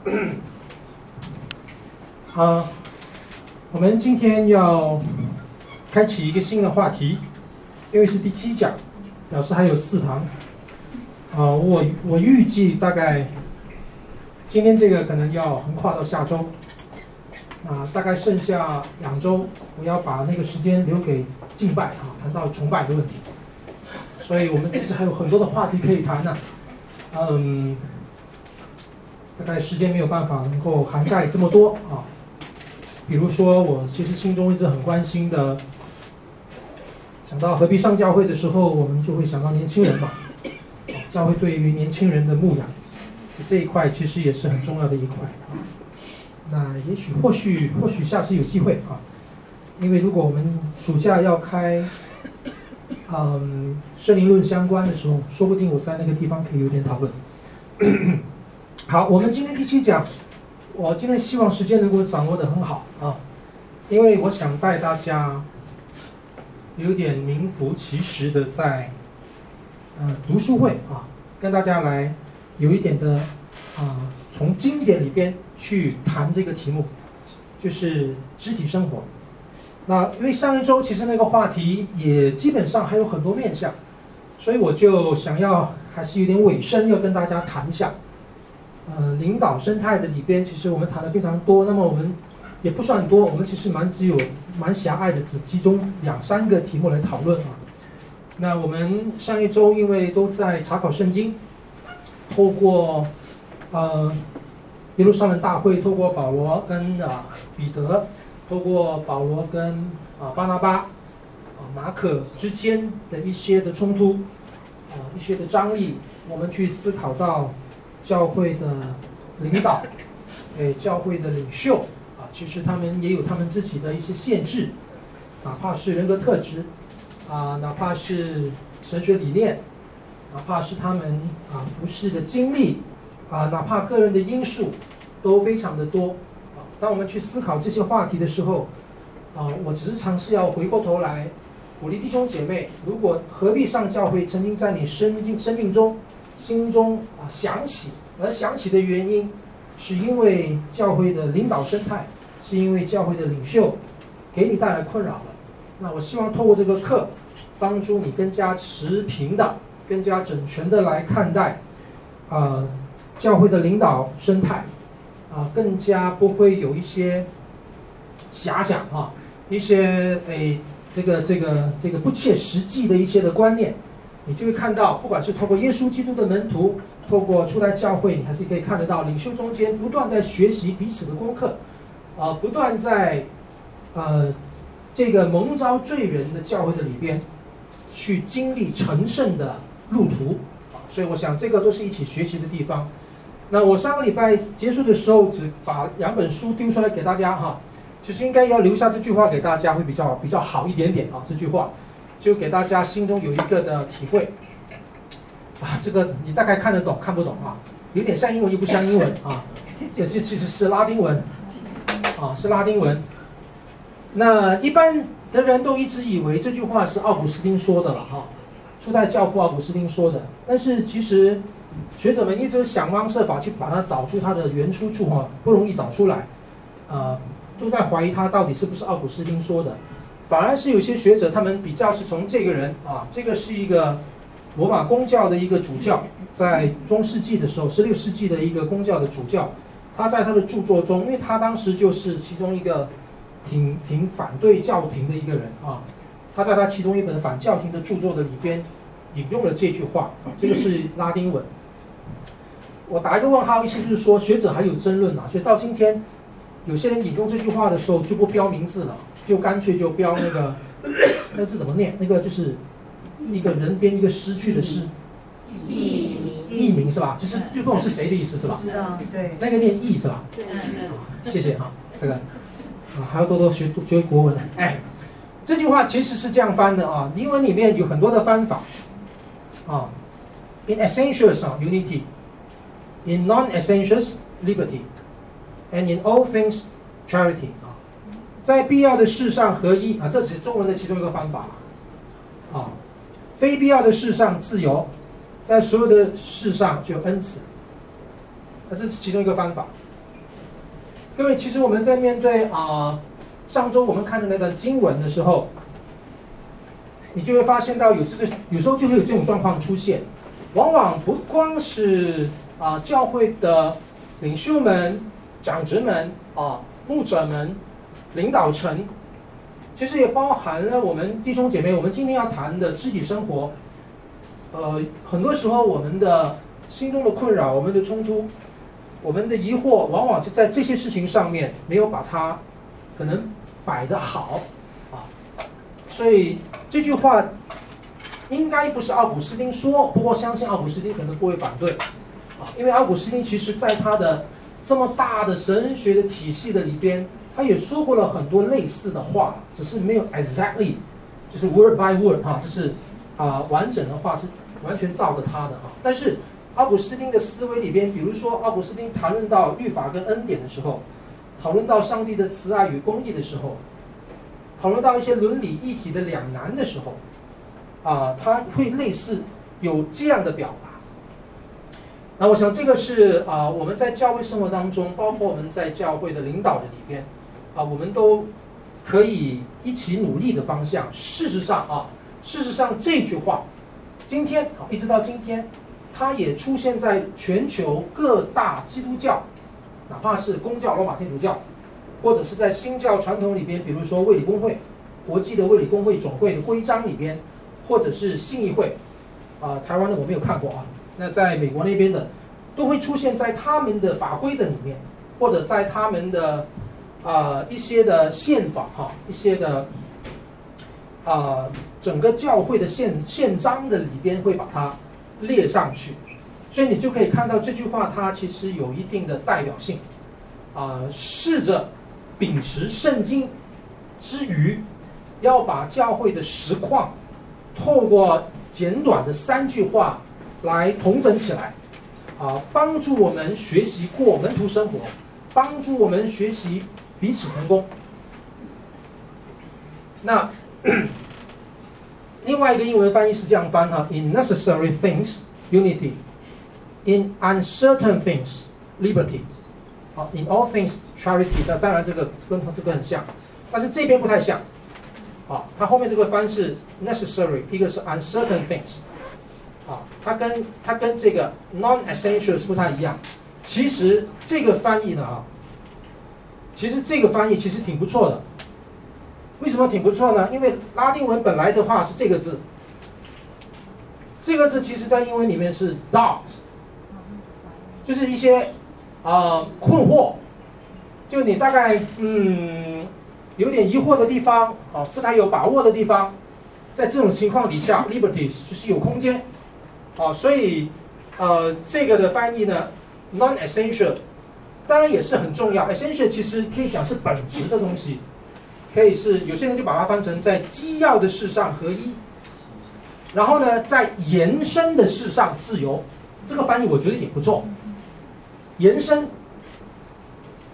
啊，我们今天要开启一个新的话题，因为是第七讲，表示还有四堂。啊，我我预计大概今天这个可能要横跨到下周，啊，大概剩下两周，我要把那个时间留给敬拜啊，谈到崇拜的问题。所以我们其实还有很多的话题可以谈呢，嗯。大概时间没有办法能够涵盖这么多啊，比如说我其实心中一直很关心的，想到何必上教会的时候，我们就会想到年轻人嘛，教会对于年轻人的牧养这一块其实也是很重要的一块啊。那也许或许或许下次有机会啊，因为如果我们暑假要开，嗯，圣灵论相关的时候，说不定我在那个地方可以有点讨论。好，我们今天第七讲，我今天希望时间能够掌握的很好啊，因为我想带大家有点名副其实的在，呃，读书会啊，跟大家来有一点的啊，从经典里边去谈这个题目，就是肢体生活。那因为上一周其实那个话题也基本上还有很多面向，所以我就想要还是有点尾声要跟大家谈一下。呃，领导生态的里边，其实我们谈的非常多。那么我们也不算多，我们其实蛮只有蛮狭隘的，只集中两三个题目来讨论啊。那我们上一周因为都在查考圣经，透过呃耶路撒冷大会，透过保罗跟啊彼得，透过保罗跟啊巴拿巴啊马可之间的一些的冲突啊一些的张力，我们去思考到。教会的领导，诶，教会的领袖啊，其实他们也有他们自己的一些限制，哪怕是人格特质，啊，哪怕是神学理念，哪怕是他们啊服事的经历，啊，哪怕个人的因素，都非常的多。啊，当我们去思考这些话题的时候，啊，我只是尝试要回过头来鼓励弟兄姐妹，如果何必上教会，曾经在你生命生命中。心中啊想起，而想起的原因，是因为教会的领导生态，是因为教会的领袖给你带来困扰了。那我希望透过这个课，帮助你更加持平的、更加整全的来看待啊、教会的领导生态啊，更加不会有一些遐想啊，一些诶这个这个这个不切实际的一些的观念。你就会看到，不管是透过耶稣基督的门徒，透过初代教会，你还是可以看得到领袖中间不断在学习彼此的功课，啊，不断在，呃，这个蒙召罪人的教会的里边，去经历成圣的路途，啊，所以我想这个都是一起学习的地方。那我上个礼拜结束的时候，只把两本书丢出来给大家哈，其实应该要留下这句话给大家会比较比较好一点点啊，这句话。就给大家心中有一个的体会，啊，这个你大概看得懂看不懂啊？有点像英文又不像英文啊，这其实是拉丁文，啊，是拉丁文。那一般的人都一直以为这句话是奥古斯丁说的了哈，初代教父奥古斯丁说的。但是其实学者们一直想方设法去把它找出它的原出处哈，不容易找出来，啊，都在怀疑它到底是不是奥古斯丁说的。反而是有些学者，他们比较是从这个人啊，这个是一个罗马公教的一个主教，在中世纪的时候，十六世纪的一个公教的主教，他在他的著作中，因为他当时就是其中一个挺挺反对教廷的一个人啊，他在他其中一本反教廷的著作的里边引用了这句话，这个是拉丁文。我打一个问号，意思就是说学者还有争论啊，所以到今天，有些人引用这句话的时候就不标名字了。就干脆就标那个，那字怎么念？那个就是一个人编一个失去的诗，佚名，佚名是吧？就是就不懂是谁的意思是吧？知道，对。那个念佚是吧？对。谢谢哈，这个啊还要多多学学国文。哎，这句话其实是这样翻的啊，英文里面有很多的翻法啊。In essentials 啊，unity；in non-essentials And in all things charity 啊。在必要的事上合一啊，这只是中文的其中一个方法啊。非必要的事上自由，在所有的事上就恩慈。那这是其中一个方法。各位，其实我们在面对啊、上周我们看的那段经文的时候，你就会发现到有这个有时候就会有这种状况出现，往往不光是啊、教会的领袖们、长职们啊、牧者们、领导层，其实也包含了我们弟兄姐妹。我们今天要谈的肢体生活，呃，很多时候我们的心中的困扰、我们的冲突、我们的疑惑，往往就在这些事情上面没有把它可能摆得好啊，所以。这句话应该不是奥古斯丁说，不过相信奥古斯丁可能不会反对啊，因为奥古斯丁其实在他的这么大的神学的体系的里边，他也说过了很多类似的话，只是没有 exactly，就是 word by word 哈，就是啊完整的话是完全照着他的哈。但是奥古斯丁的思维里边，比如说奥古斯丁谈论到律法跟恩典的时候，讨论到上帝的慈爱与公义的时候。讨论到一些伦理议题的两难的时候，啊，他会类似有这样的表达。那我想这个是啊，我们在教会生活当中，包括我们在教会的领导的里边，啊，我们都可以一起努力的方向。事实上啊，事实上这句话，今天啊，一直到今天，它也出现在全球各大基督教，哪怕是公教罗马天主教。或者是在新教传统里边，比如说卫理公会、国际的卫理公会总会的规章里边，或者是信义会，啊、台湾的我没有看过啊。那在美国那边的，都会出现在他们的法规的里面，或者在他们的啊、呃、一些的宪法哈，一些的啊、整个教会的宪宪章的里边会把它列上去，所以你就可以看到这句话它其实有一定的代表性，啊、试着。秉持圣经之余，要把教会的实况，透过简短的三句话来统整起来，啊，帮助我们学习过门徒生活，帮助我们学习彼此同工。那另外一个英文翻译是这样翻哈：In necessary things, unity; in uncertain things, liberty. 好 In all things, charity。那当然，这个跟这个很像，但是这边不太像。啊，它后面这个翻是 necessary，一个是 uncertain things。啊，它跟它跟这个 non-essential 是不太一样。其实这个翻译呢，啊，其实这个翻译其实挺不错的。为什么挺不错呢？因为拉丁文本来的话是这个字，这个字其实在英文里面是 doubt，就是一些。啊、呃，困惑，就你大概嗯有点疑惑的地方啊，不太有把握的地方，在这种情况底下，liberties 就是有空间，啊，所以呃这个的翻译呢，non-essential，当然也是很重要，essential 其实可以讲是本质的东西，可以是有些人就把它翻成在基要的事上合一，然后呢在延伸的事上自由，这个翻译我觉得也不错。延伸，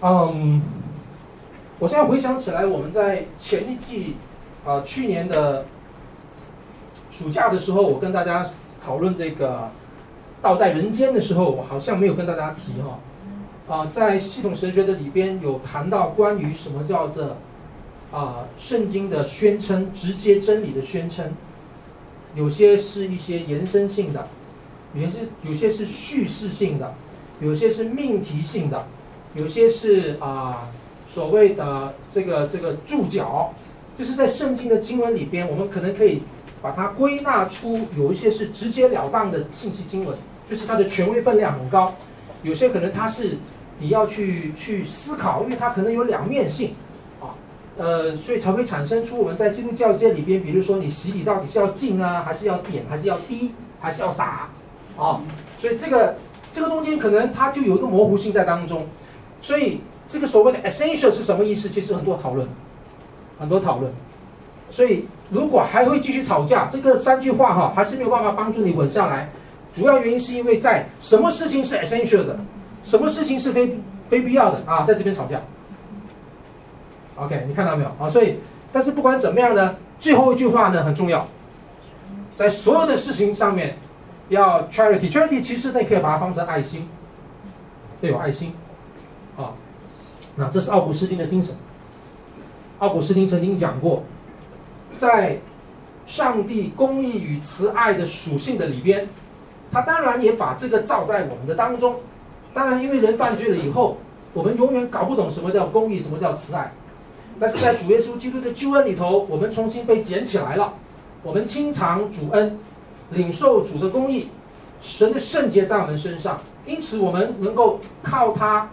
嗯，我现在回想起来，我们在前一季，啊、去年的暑假的时候，我跟大家讨论这个道在人间的时候，我好像没有跟大家提哈，啊、在系统神学的里边有谈到关于什么叫做啊圣经的宣称，直接真理的宣称，有些是一些延伸性的，有些是有些是叙事性的。有些是命题性的，有些是啊、所谓的这个这个注脚，就是在圣经的经文里边，我们可能可以把它归纳出有一些是直截了当的信息经文，就是它的权威分量很高；有些可能它是你要去去思考，因为它可能有两面性啊，呃，所以才会产生出我们在基督教界里边，比如说你洗礼到底是要浸啊，还是要点，还是要滴，还是要洒啊？所以这个。这个东西可能它就有一个模糊性在当中，所以这个所谓的 essential 是什么意思？其实很多讨论，很多讨论。所以如果还会继续吵架，这个三句话哈还是没有办法帮助你稳下来。主要原因是因为在什么事情是 essential 的，什么事情是非非必要的啊，在这边吵架。OK，你看到没有啊？所以，但是不管怎么样呢，最后一句话呢很重要，在所有的事情上面。要 charity，charity 其实你可以把它放成爱心，要，有爱心，啊，那这是奥古斯丁的精神。奥古斯丁曾经讲过，在上帝公义与慈爱的属性的里边，他当然也把这个照在我们的当中。当然，因为人犯罪了以后，我们永远搞不懂什么叫公义，什么叫慈爱。但是在主耶稣基督的救恩里头，我们重新被捡起来了，我们清偿主恩，领受主的公义，神的圣洁在我们身上，因此我们能够靠他，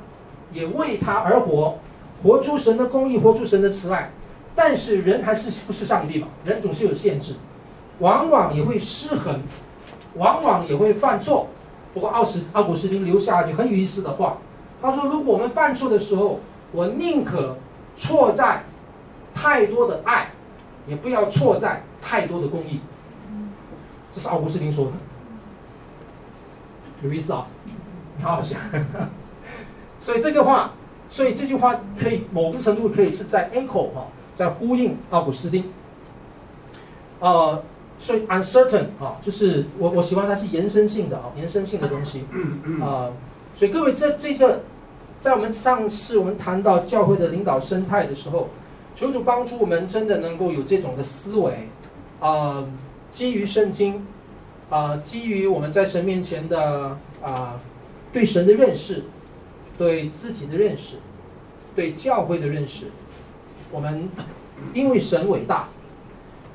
也为他而活。活出神的公义，活出神的慈爱，但是人还是不是上帝嘛？人总是有限制，往往也会失衡，往往也会犯错。不过奥斯奥古斯丁留下一句很有意思的话，他说：“如果我们犯错的时候，我宁可错在太多的爱，也不要错在太多的公义。”这是奥古斯丁说的，有意思啊，好好想。所以这个话。所以这句话可以某个程度可以是在 echo 哈，在呼应奥古斯丁。呃，所以 uncertain 啊，就是我我喜欢它是延伸性的啊，延伸性的东西。啊，所以各位这这个，在我们上次我们谈到教会的领导生态的时候，求主帮助我们真的能够有这种的思维，啊，基于圣经，啊，基于我们在神面前的啊对神的认识。对自己的认识，对教会的认识，我们因为神伟大，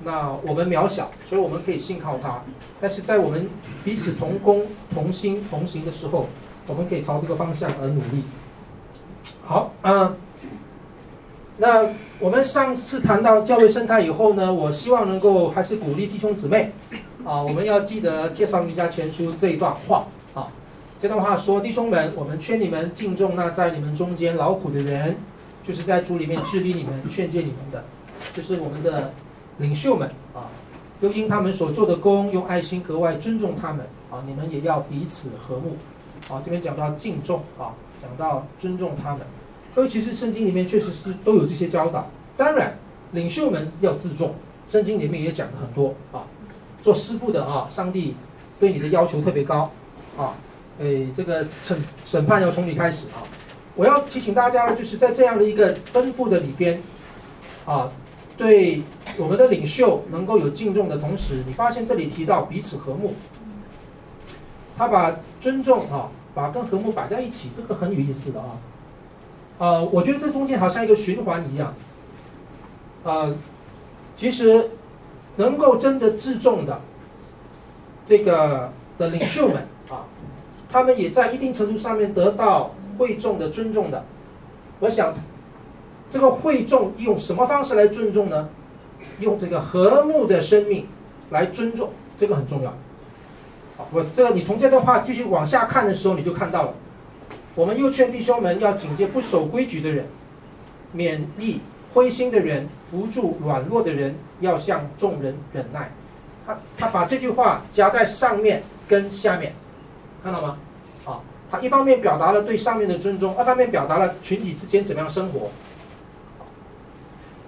那我们渺小，所以我们可以信靠他。但是在我们彼此同工、同心、同行的时候，我们可以朝这个方向而努力。好，嗯、那我们上次谈到教会生态以后呢，我希望能够还是鼓励弟兄姊妹啊，我们要记得介绍弥迦前书这一段话啊。这段话说：“弟兄们，我们劝你们敬重那在你们中间劳苦的人，就是在主里面治理你们、劝诫你们的，就是我们的领袖们啊。又因他们所做的工，用爱心格外尊重他们啊。你们也要彼此和睦。啊，这边讲到敬重啊，讲到尊重他们。各位，其实圣经里面确实是都有这些教导。当然，领袖们要自重，圣经里面也讲了很多啊。做师傅的啊，上帝对你的要求特别高啊。”哎，这个审审判要从你开始啊！我要提醒大家，就是在这样的一个吩咐的里边，啊，对我们的领袖能够有敬重的同时，你发现这里提到彼此和睦，他把尊重啊，把跟和睦摆在一起，这个很有意思的啊。呃，我觉得这中间好像一个循环一样。呃，其实能够真的自重的这个的领袖们啊。他们也在一定程度上面得到会众的尊重的。我想，这个会众用什么方式来尊重呢？用这个和睦的生命来尊重，这个很重要。我这个你从这段话继续往下看的时候，你就看到了。我们又劝弟兄们要警戒不守规矩的人，勉励灰心的人，扶助软弱的人，要向众人忍耐。他他把这句话夹在上面跟下面。看到吗？他一方面表达了对上面的尊重，二方面表达了群体之间怎么样生活。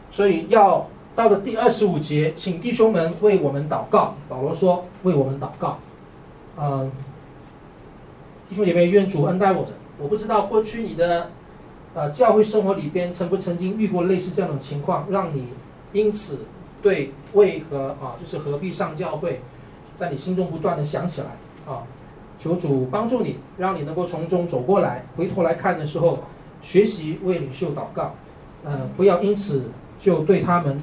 所以要到了第二十五节，请弟兄们为我们祷告。保罗说：“为我们祷告。”嗯，弟兄姐妹，愿主恩待我们。我不知道过去你的呃教会生活里边曾不曾经遇过类似这样的情况，让你因此对为何啊，就是何必上教会，在你心中不断的想起来啊。求主帮助你，让你能够从中走过来。回头来看的时候，学习为领袖祷告，呃，不要因此就对他们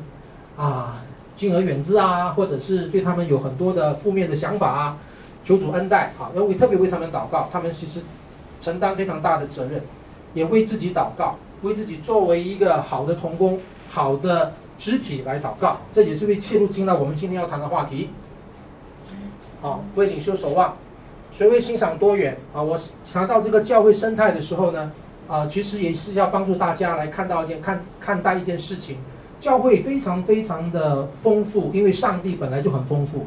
啊敬而远之啊，或者是对他们有很多的负面的想法啊。求主恩待啊，要为特别为他们祷告，他们其实承担非常大的责任，也为自己祷告，为自己作为一个好的童工、好的肢体来祷告。这也是为切入进到我们今天要谈的话题。好，为领袖守望。学会欣赏多元啊！我查到这个教会生态的时候呢，啊，其实也是要帮助大家来看到一件看看待一件事情。教会非常非常的丰富，因为上帝本来就很丰富。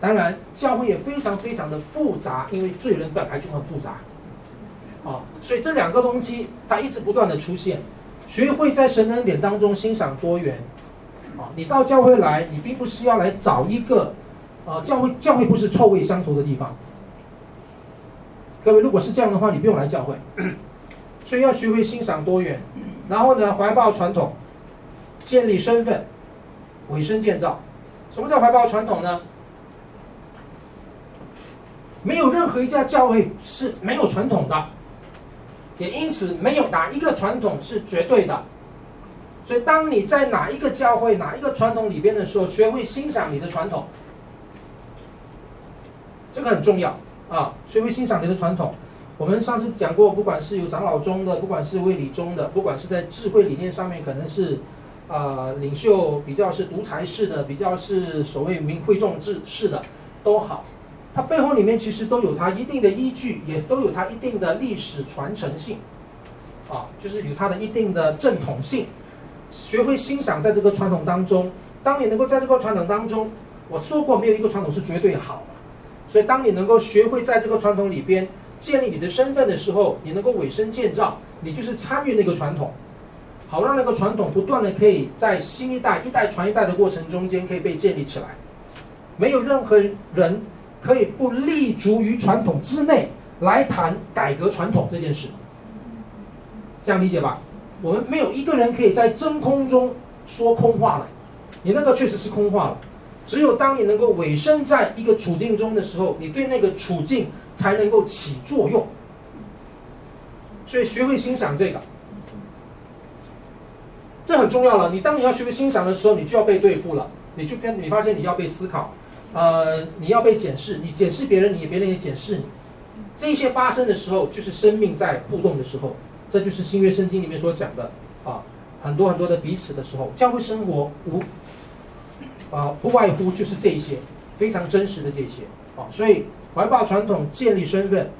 当然，教会也非常非常的复杂，因为罪人本来就很复杂。啊，所以这两个东西它一直不断的出现。学会在神恩典当中欣赏多元。啊，你到教会来，你并不是要来找一个，啊，教会教会不是臭味相投的地方。各位，如果是这样的话，你不用来教会。所以要学会欣赏多元，然后呢，怀抱传统，建立身份，委身建造。什么叫怀抱传统呢？没有任何一家教会是没有传统的，也因此没有哪一个传统是绝对的。所以，当你在哪一个教会、哪一个传统里边的时候，学会欣赏你的传统，这个很重要啊！学会欣赏你的传统。我们上次讲过，不管是有长老宗的，不管是卫理宗的，不管是在智慧理念上面，可能是啊、领袖比较是独裁式的，比较是所谓民会众制式的，都好。它背后里面其实都有它一定的依据，也都有它一定的历史传承性，啊，就是有它的一定的正统性。学会欣赏在这个传统当中，当你能够在这个传统当中，我说过没有一个传统是绝对好，所以当你能够学会在这个传统里边建立你的身份的时候，你能够委身建造，你就是参与那个传统，好让那个传统不断的可以在新一代一代传一代的过程中间可以被建立起来，没有任何人。可以不立足于传统之内来谈改革传统这件事，这样理解吧？我们没有一个人可以在真空中说空话了，你那个确实是空话了。只有当你能够委身在一个处境中的时候，你对那个处境才能够起作用。所以学会欣赏这个，这很重要了。你当你要学会欣赏的时候，你就要被对付了，你就跟你发现你要被思考。呃，你要被检视，你检视别人，你也别人也检视你。这些发生的时候，就是生命在互动的时候，这就是新约圣经里面所讲的啊，很多很多的彼此的时候，教会生活无啊，不外乎就是这些非常真实的这些啊。所以怀抱传统，建立身份，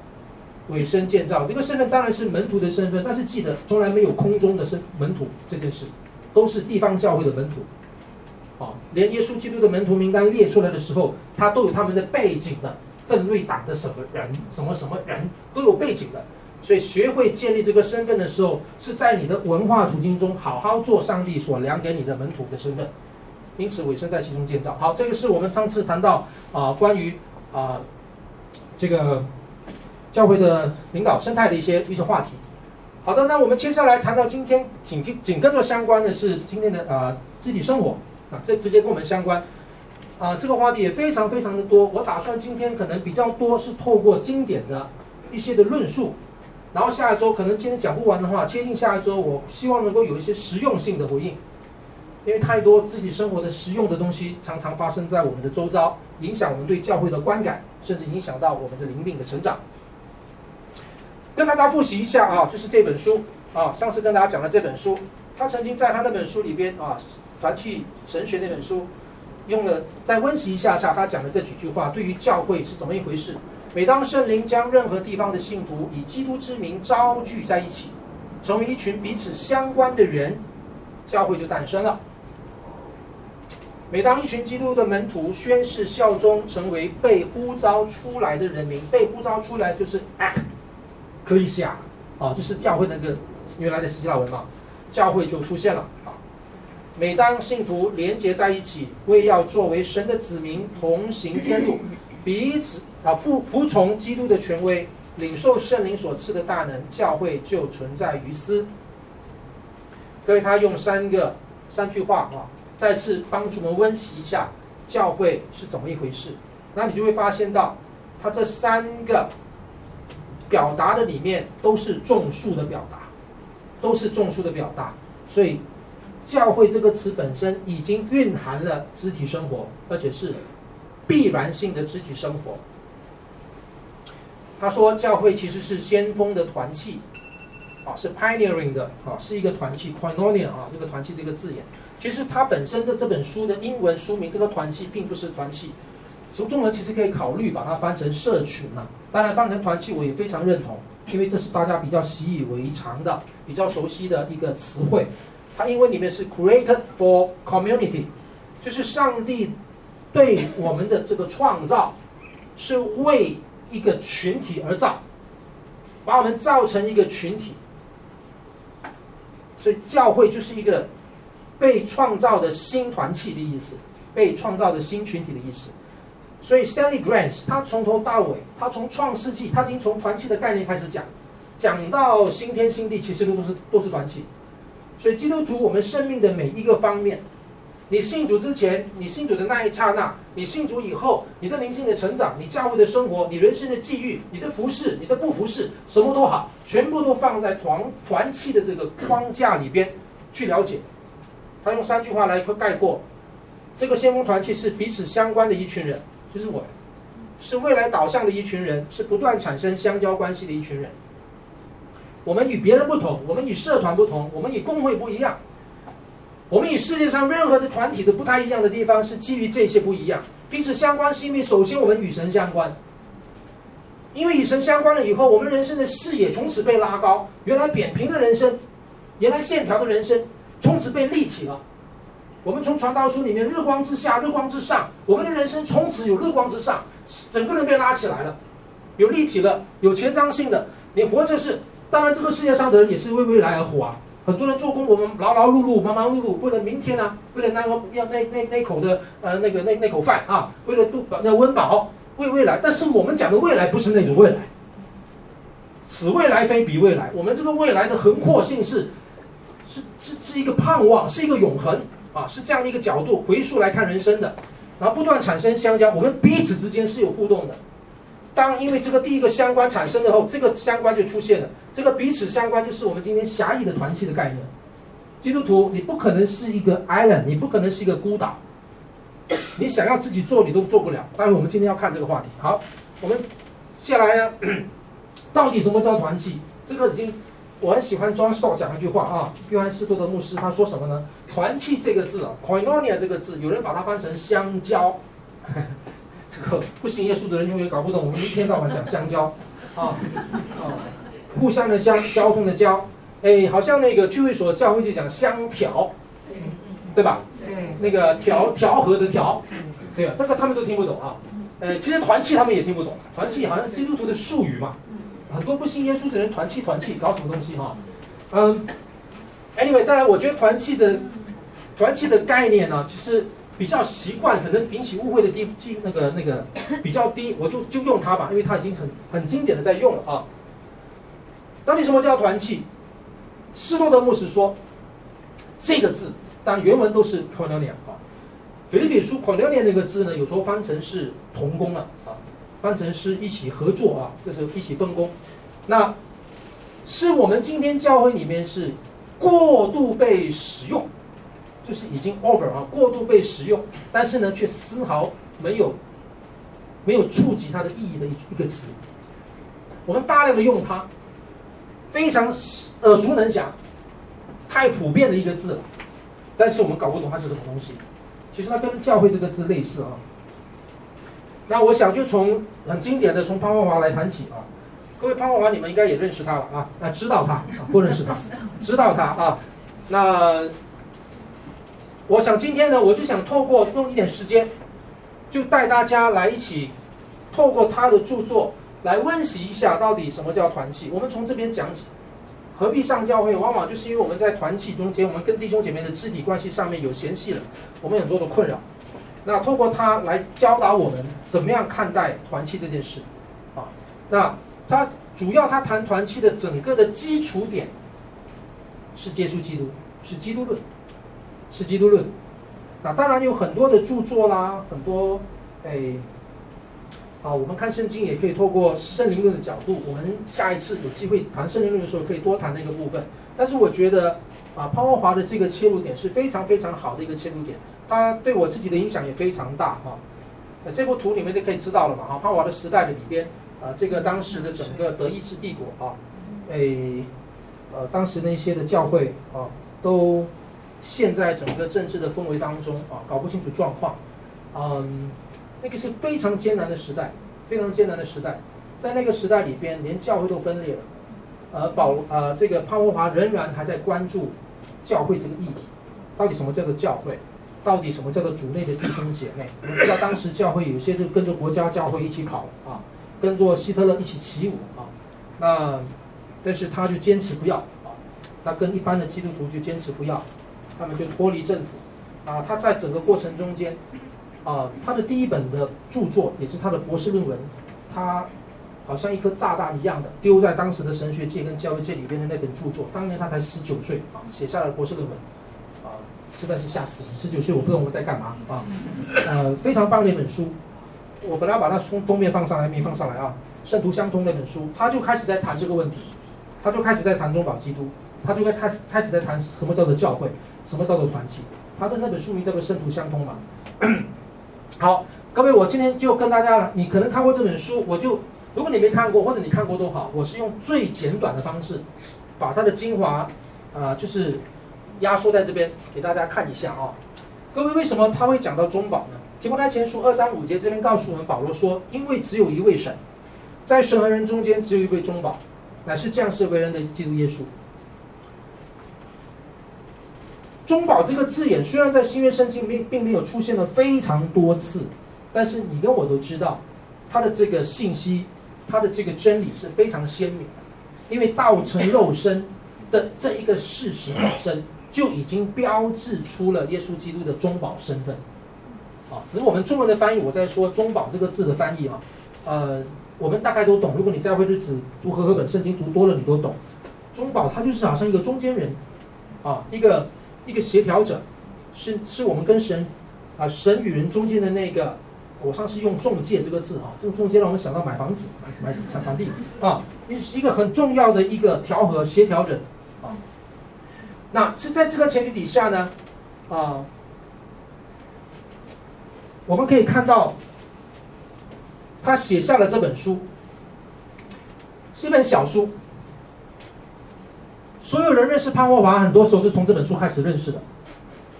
委身建造。这个身份当然是门徒的身份，但是记得从来没有空中的身门徒这件事，都是地方教会的门徒。啊，连耶稣基督的门徒名单列出来的时候，他都有他们的背景的，奋锐党的什么人，什么什么人都有背景的。所以学会建立这个身份的时候，是在你的文化处境中好好做上帝所量给你的门徒的身份。因此，委身在其中建造。好，这个是我们上次谈到啊、关于啊、这个教会的领导生态的一些一些话题。好的，那我们接下来谈到今天紧紧跟着相关的是今天的啊、呃、肢体生活。啊，这直接跟我们相关，啊，这个话题也非常非常的多。我打算今天可能比较多是透过经典的一些的论述，然后下一周可能今天讲不完的话，接近下一周，我希望能够有一些实用性的回应，因为太多自己生活的实用的东西常常发生在我们的周遭，影响我们对教会的观感，甚至影响到我们的灵命的成长。跟大家复习一下啊，就是这本书啊，上次跟大家讲的这本书，他曾经在他那本书里边啊。团契神学那本书，用了再温习一下下他讲的这几句话，对于教会是怎么一回事？每当圣灵将任何地方的信徒以基督之名召聚在一起，成为一群彼此相关的人，教会就诞生了。每当一群基督的门徒宣誓效忠，成为被呼召出来的人民，被呼召出来就是 ekklesia 啊，就是教会那个原来的希腊文嘛，教会就出现了啊。每当信徒连结在一起，为要作为神的子民同行天路，彼此啊服服从基督的权威，领受圣灵所赐的大能，教会就存在于斯。各位，他用三个三句话啊，再次帮助我们温习一下教会是怎么一回事。那你就会发现到，他这三个表达的里面都是众数的表达，都是众数的表达，所以。教会这个词本身已经蕴含了肢体生活，而且是必然性的肢体生活。他说，教会其实是先锋的团契，啊，是 pioneering 的，啊，是一个团契 koinonia 啊，这个团契这个字眼，其实它本身的这本书的英文书名，这个团契并不是团契，从中文其实可以考虑把它翻成社群啊，当然翻成团契我也非常认同，因为这是大家比较习以为常的、比较熟悉的一个词汇。它英文里面是 created for community，就是上帝对我们的这个创造是为一个群体而造，把我们造成一个群体，所以教会就是一个被创造的新团契的意思，被创造的新群体的意思。所以 Stanley Granz 他从头到尾，他从创世纪，他已经从团契的概念开始讲，讲到新天新地，其实都是都是团契。所以基督徒，我们生命的每一个方面，你信主之前，你信主的那一刹那，你信主以后，你的灵性的成长，你教会的生活，你人生的际遇，你的服侍，你的不服侍，什么都好，全部都放在团团契的这个框架里边去了解。他用三句话来概括：这个先锋团契是彼此相关的一群人，就是我，是未来导向的一群人，是不断产生相交关系的一群人。我们与别人不同，我们与社团不同，我们与工会不一样，我们与世界上任何的团体都不太一样的地方是基于这些不一样，彼此相关是因为首先我们与神相关，因为与神相关了以后，我们人生的视野从此被拉高，原来扁平的人生，原来线条的人生，从此被立体了。我们从传道书里面日光之下，日光之上，我们的人生从此有日光之上，整个人被拉起来了，有立体的，有前瞻性的，你活着是。当然，这个世界上的人也是为未来而活啊！很多人做工，我们劳劳碌碌、忙忙碌碌，为了明天啊，为了那个要那那那口的呃那个那那口饭啊，为了度要温饱，为未来。但是我们讲的未来不是那种未来，此未来非彼未来。我们这个未来的横阔性是是是一个盼望，是一个永恒啊，是这样的一个角度回溯来看人生的，然后不断产生相交，我们彼此之间是有互动的。当因为这个第一个相关产生了后，这个相关就出现了。这个彼此相关就是我们今天狭义的团契的概念。基督徒，你不可能是一个 island，你不可能是一个孤岛。你想要自己做，你都做不了。待会我们今天要看这个话题。好，我们下来呀，到底什么叫团契？这个已经我很喜欢 John Stott 讲一句话啊，约翰斯多德牧师他说什么呢？团契这个字啊，koinonia 这个字，有人把它翻成香蕉。这个不信耶稣的人永远搞不懂，我们一天到晚讲香蕉，啊啊，互相的相，交通的交，哎，好像那个聚会所教会就讲相调，对吧？对，那个调调和的调，对啊，这个他们都听不懂啊。呃，其实团契他们也听不懂，团契好像是基督徒的术语嘛，很多不信耶稣的人团气团气搞什么东西哈？嗯，anyway，当然我觉得团气的团气的概念呢，其实。比较习惯，可能引起误会的低低那个那个比较低，我就就用它吧，因为它已经很很经典的在用了啊。到底什么叫团气？斯多德牧师说，这个字，当然原文都是 koinonia 啊。腓立比书 koinonia 那个字呢，有时候翻成是同工了啊，方程式一起合作啊，就是一起分工。那是我们今天教会里面是过度被使用。就是已经 over 啊，过度被使用，但是呢，却丝毫没有没有触及它的意义的一一个词。我们大量的用它，非常耳熟能详，太普遍的一个字了。但是我们搞不懂它是什么东西。其实它跟教会这个字类似啊。那我想就从很经典的从潘霍华来谈起啊。各位潘霍华，你们应该也认识他了啊，那知道他啊，不认识他，知道他啊，那。我想今天呢，我就想透过用一点时间，就带大家来一起，透过他的著作来温习一下到底什么叫团契。我们从这边讲起，何必上教会？往往就是因为我们在团契中间，我们跟弟兄姐妹的肢体关系上面有嫌隙了，我们很多的困扰。那透过他来教导我们怎么样看待团契这件事，啊，那他主要他谈团契的整个的基础点是接触基督，是基督论。是基督论，那当然有很多的著作啦，很多，哎，啊，我们看圣经也可以透过圣灵论的角度，我们下一次有机会谈圣灵论的时候，可以多谈那个部分。但是我觉得，啊，潘霍华的这个切入点是非常非常好的一个切入点，他对我自己的影响也非常大哈。那这幅图你们就可以知道了嘛，哈，潘华的时代的里边，啊，这个当时的整个德意志帝国啊，哎，呃，当时那些的教会啊，都。陷在整个政治的氛围当中啊，搞不清楚状况，嗯，那个是非常艰难的时代，非常艰难的时代，在那个时代里边，连教会都分裂了，呃，保呃这个潘霍华仍然还在关注教会这个议题，到底什么叫做教会？到底什么叫做主内的弟兄姐妹？我知道当时教会有些就跟着国家教会一起跑啊，跟着希特勒一起起舞啊，那但是他就坚持不要啊，他跟一般的基督徒就坚持不要。他们就脱离政府，啊，他在整个过程中间，啊，他的第一本的著作也是他的博士论文，他，好像一颗炸弹一样的丢在当时的神学界跟教育界里边的那本著作。当年他才十九岁啊，写下了博士论文，实在是吓死人！十九岁我不知道我在干嘛啊，呃，非常棒的一本书。我本来把它从封面放上来，没放上来啊。圣徒相通那本书，他就开始在谈这个问题，他就开始在谈中保基督，他就在开始开始在谈什么叫做教会，什么叫做团契。他的那本书名叫做《圣徒相通》嘛。好，各位，我今天就跟大家，你可能看过这本书，我就如果你没看过或者你看过都好，我是用最简短的方式，把它的精华啊、就是压缩在这边给大家看一下啊。各位，为什么他会讲到中保呢？提摩太前书二章五节这边告诉我们，保罗说，因为只有一位神。在神和人中间，只有一位中保，乃是降世为人的基督耶稣。中保这个字眼虽然在新约圣经并并没有出现了非常多次，但是你跟我都知道，它的这个信息，它的这个真理是非常鲜明的，因为道成肉身的这一个事实本身就已经标志出了耶稣基督的中保身份。啊，只是我们中文的翻译，我在说中保这个字的翻译啊，呃。我们大概都懂，如果你在会日子读和合本圣经读多了，你都懂。中保他就是好像一个中间人，啊，一个一个协调者，是是我们跟神啊神与人中间的那个。我上次用中介这个字啊，这个中介让我们想到买房子、买买产房地啊，一一个很重要的一个调和协调者啊。那是在这个前提底下呢，啊，我们可以看到。他写下了这本书，是一本小书。所有人认识潘霍华，很多时候是从这本书开始认识的。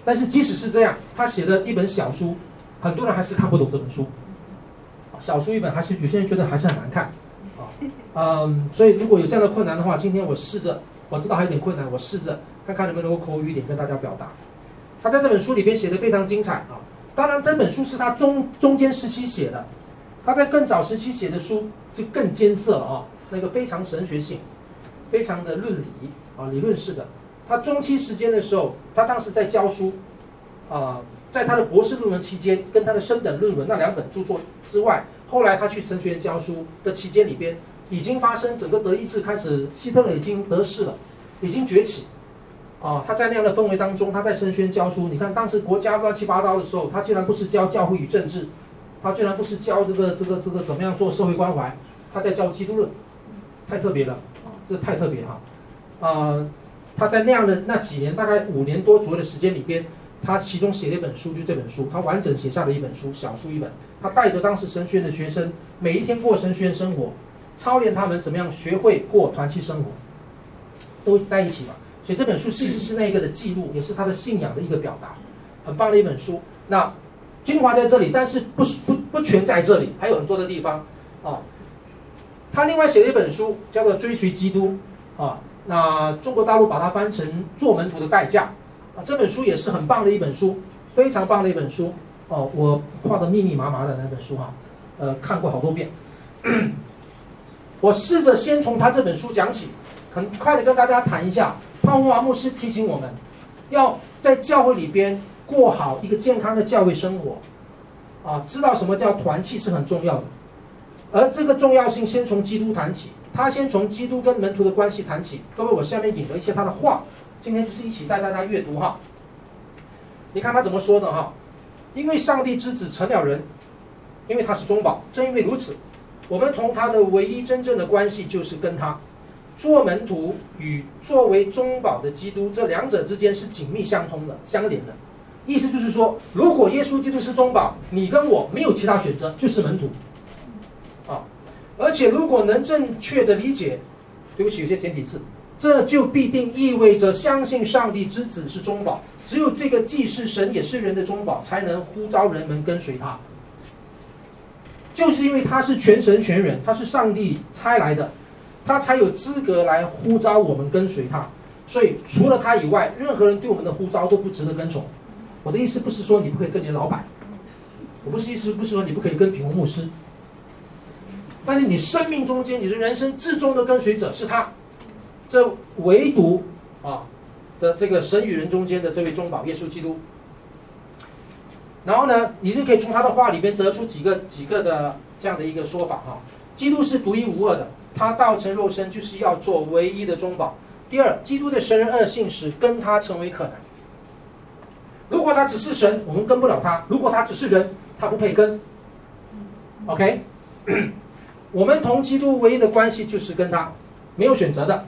但是即使是这样，他写的一本小书，很多人还是看不懂这本书。小书一本，还是有些人觉得还是很难看。啊，嗯，所以如果有这样的困难的话，今天我试着，我知道还有点困难，我试着看看能不能够口语一点跟大家表达。他在这本书里边写的非常精彩啊。当然，这本书是他中中间时期写的。他在更早时期写的书就更艰涩了啊，那个非常神学性，非常的论理啊，理论式的。他中期时间的时候，他当时在教书，啊，在他的博士论文期间，跟他的升等论文那两本著作之外，后来他去神学院教书的期间里边，已经发生整个德意志开始，希特勒已经得势了，已经崛起，啊，他在那样的氛围当中，他在神学教书。你看当时国家乱七八糟的时候，他竟然不是教教会与政治。他居然不是教这个这个这个怎么样做社会关怀，他在教基督论，太特别了，这太特别哈，呃，他在那样的那几年，大概五年多左右的时间里边，他其中写了一本书，就这本书，他完整写下了一本书，小书一本，他带着当时神学院的学生，每一天过神学院生活，操练他们怎么样学会过团契生活，都在一起嘛，所以这本书其实是那个的记录，也是他的信仰的一个表达，很棒的一本书，那。精华在这里，但是不是不不全在这里，还有很多的地方啊。他另外写了一本书，叫做《追随基督》啊。那中国大陆把它翻成《做门徒的代价》啊。这本书也是很棒的一本书，非常棒的一本书哦。我画的密密麻麻的那本书哈，呃，看过好多遍。我试着先从他这本书讲起，很快的跟大家谈一下。潘霍华牧师提醒我们，要在教会里边。过好一个健康的教会生活，啊，知道什么叫团契是很重要的。而这个重要性先从基督谈起，他先从基督跟门徒的关系谈起。各位，我下面引了一些他的话，今天就是一起带大家阅读哈。你看他怎么说的哈？因为上帝之子成了人，因为他是中保，正因为如此，我们同他的唯一真正的关系就是跟他做门徒与作为中保的基督这两者之间是紧密相通的、相连的。意思就是说，如果耶稣基督是中保，你跟我没有其他选择，就是门徒，啊，而且如果能正确的理解，对不起，有些简体字，这就必定意味着相信上帝之子是中保，只有这个既是神也是人的中保，才能呼召人们跟随他。就是因为他是全神全人，他是上帝差来的，他才有资格来呼召我们跟随他。所以除了他以外，任何人对我们的呼召都不值得跟从。我的意思不是说你不可以跟你的老板，我不是意思不是说你不可以跟品红牧师，但是你生命中间你的人生至终的跟随者是他，这唯独啊的这个神与人中间的这位中保耶稣基督。然后呢，你就可以从他的话里边得出几个几个的这样的一个说法哈。基督是独一无二的，他道成肉身就是要做唯一的中保。第二，基督的神人二性使跟他成为可能。如果他只是神，我们跟不了他；如果他只是人，他不配跟。OK，我们同基督唯一的关系就是跟他，没有选择的。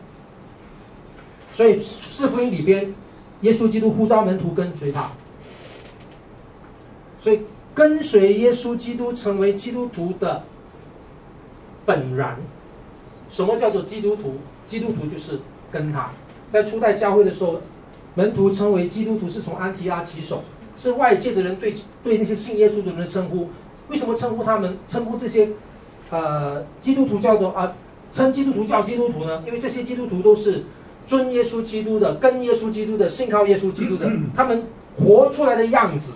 所以四福音里边，耶稣基督呼召门徒跟随他。所以跟随耶稣基督成为基督徒的本然。什么叫做基督徒？基督徒就是跟他。在初代教会的时候，门徒称为基督徒是从安提阿起手，是外界的人对对那些信耶稣的人的称呼。为什么称呼他们称呼这些呃基督徒叫做啊称基督徒叫基督徒呢？因为这些基督徒都是尊耶稣基督的、跟耶稣基督的、信靠耶稣基督的，他们活出来的样子、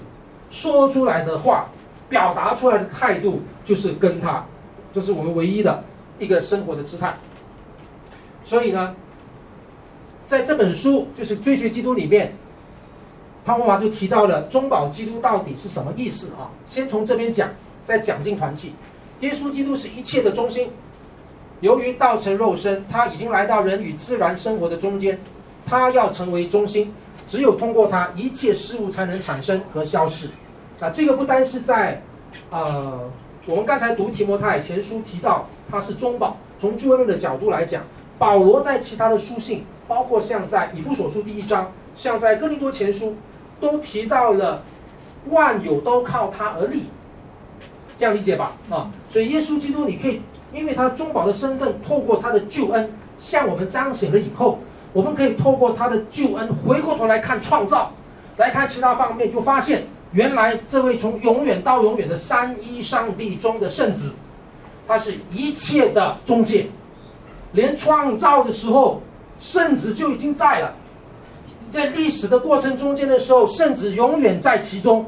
说出来的话、表达出来的态度，就是跟他，这、是我们唯一的一个生活的姿态。所以呢，在这本书就是追随基督里面。潘霍华就提到了中保基督到底是什么意思啊？先从这边讲，再讲进团契。耶稣基督是一切的中心。由于道成肉身，他已经来到人与自然生活的中间，他要成为中心，只有通过他，一切事物才能产生和消失。啊，这个不单是在，呃，我们刚才读提摩太前书提到他是中保。从救恩论的角度来讲，保罗在其他的书信，包括像在以弗所书第一章，像在哥林多前书。都提到了万有都靠他而立，这样理解吧？啊，所以耶稣基督，你可以因为他中保的身份，透过他的救恩向我们彰显了以后，我们可以透过他的救恩回过头来看创造，来看其他方面，就发现原来这位从永远到永远的三一上帝中的圣子，他是一切的中介，连创造的时候圣子就已经在了。在历史的过程中间的时候，圣子永远在其中，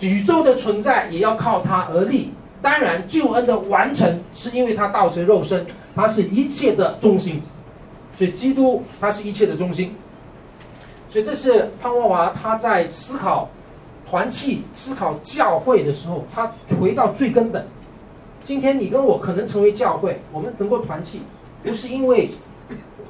宇宙的存在也要靠他而立。当然，救恩的完成是因为他道成肉身，他是一切的中心，所以基督他是一切的中心。所以这是潘霍华他在思考团契、思考教会的时候，他回到最根本。今天你跟我可能成为教会，我们能够团契，不是因为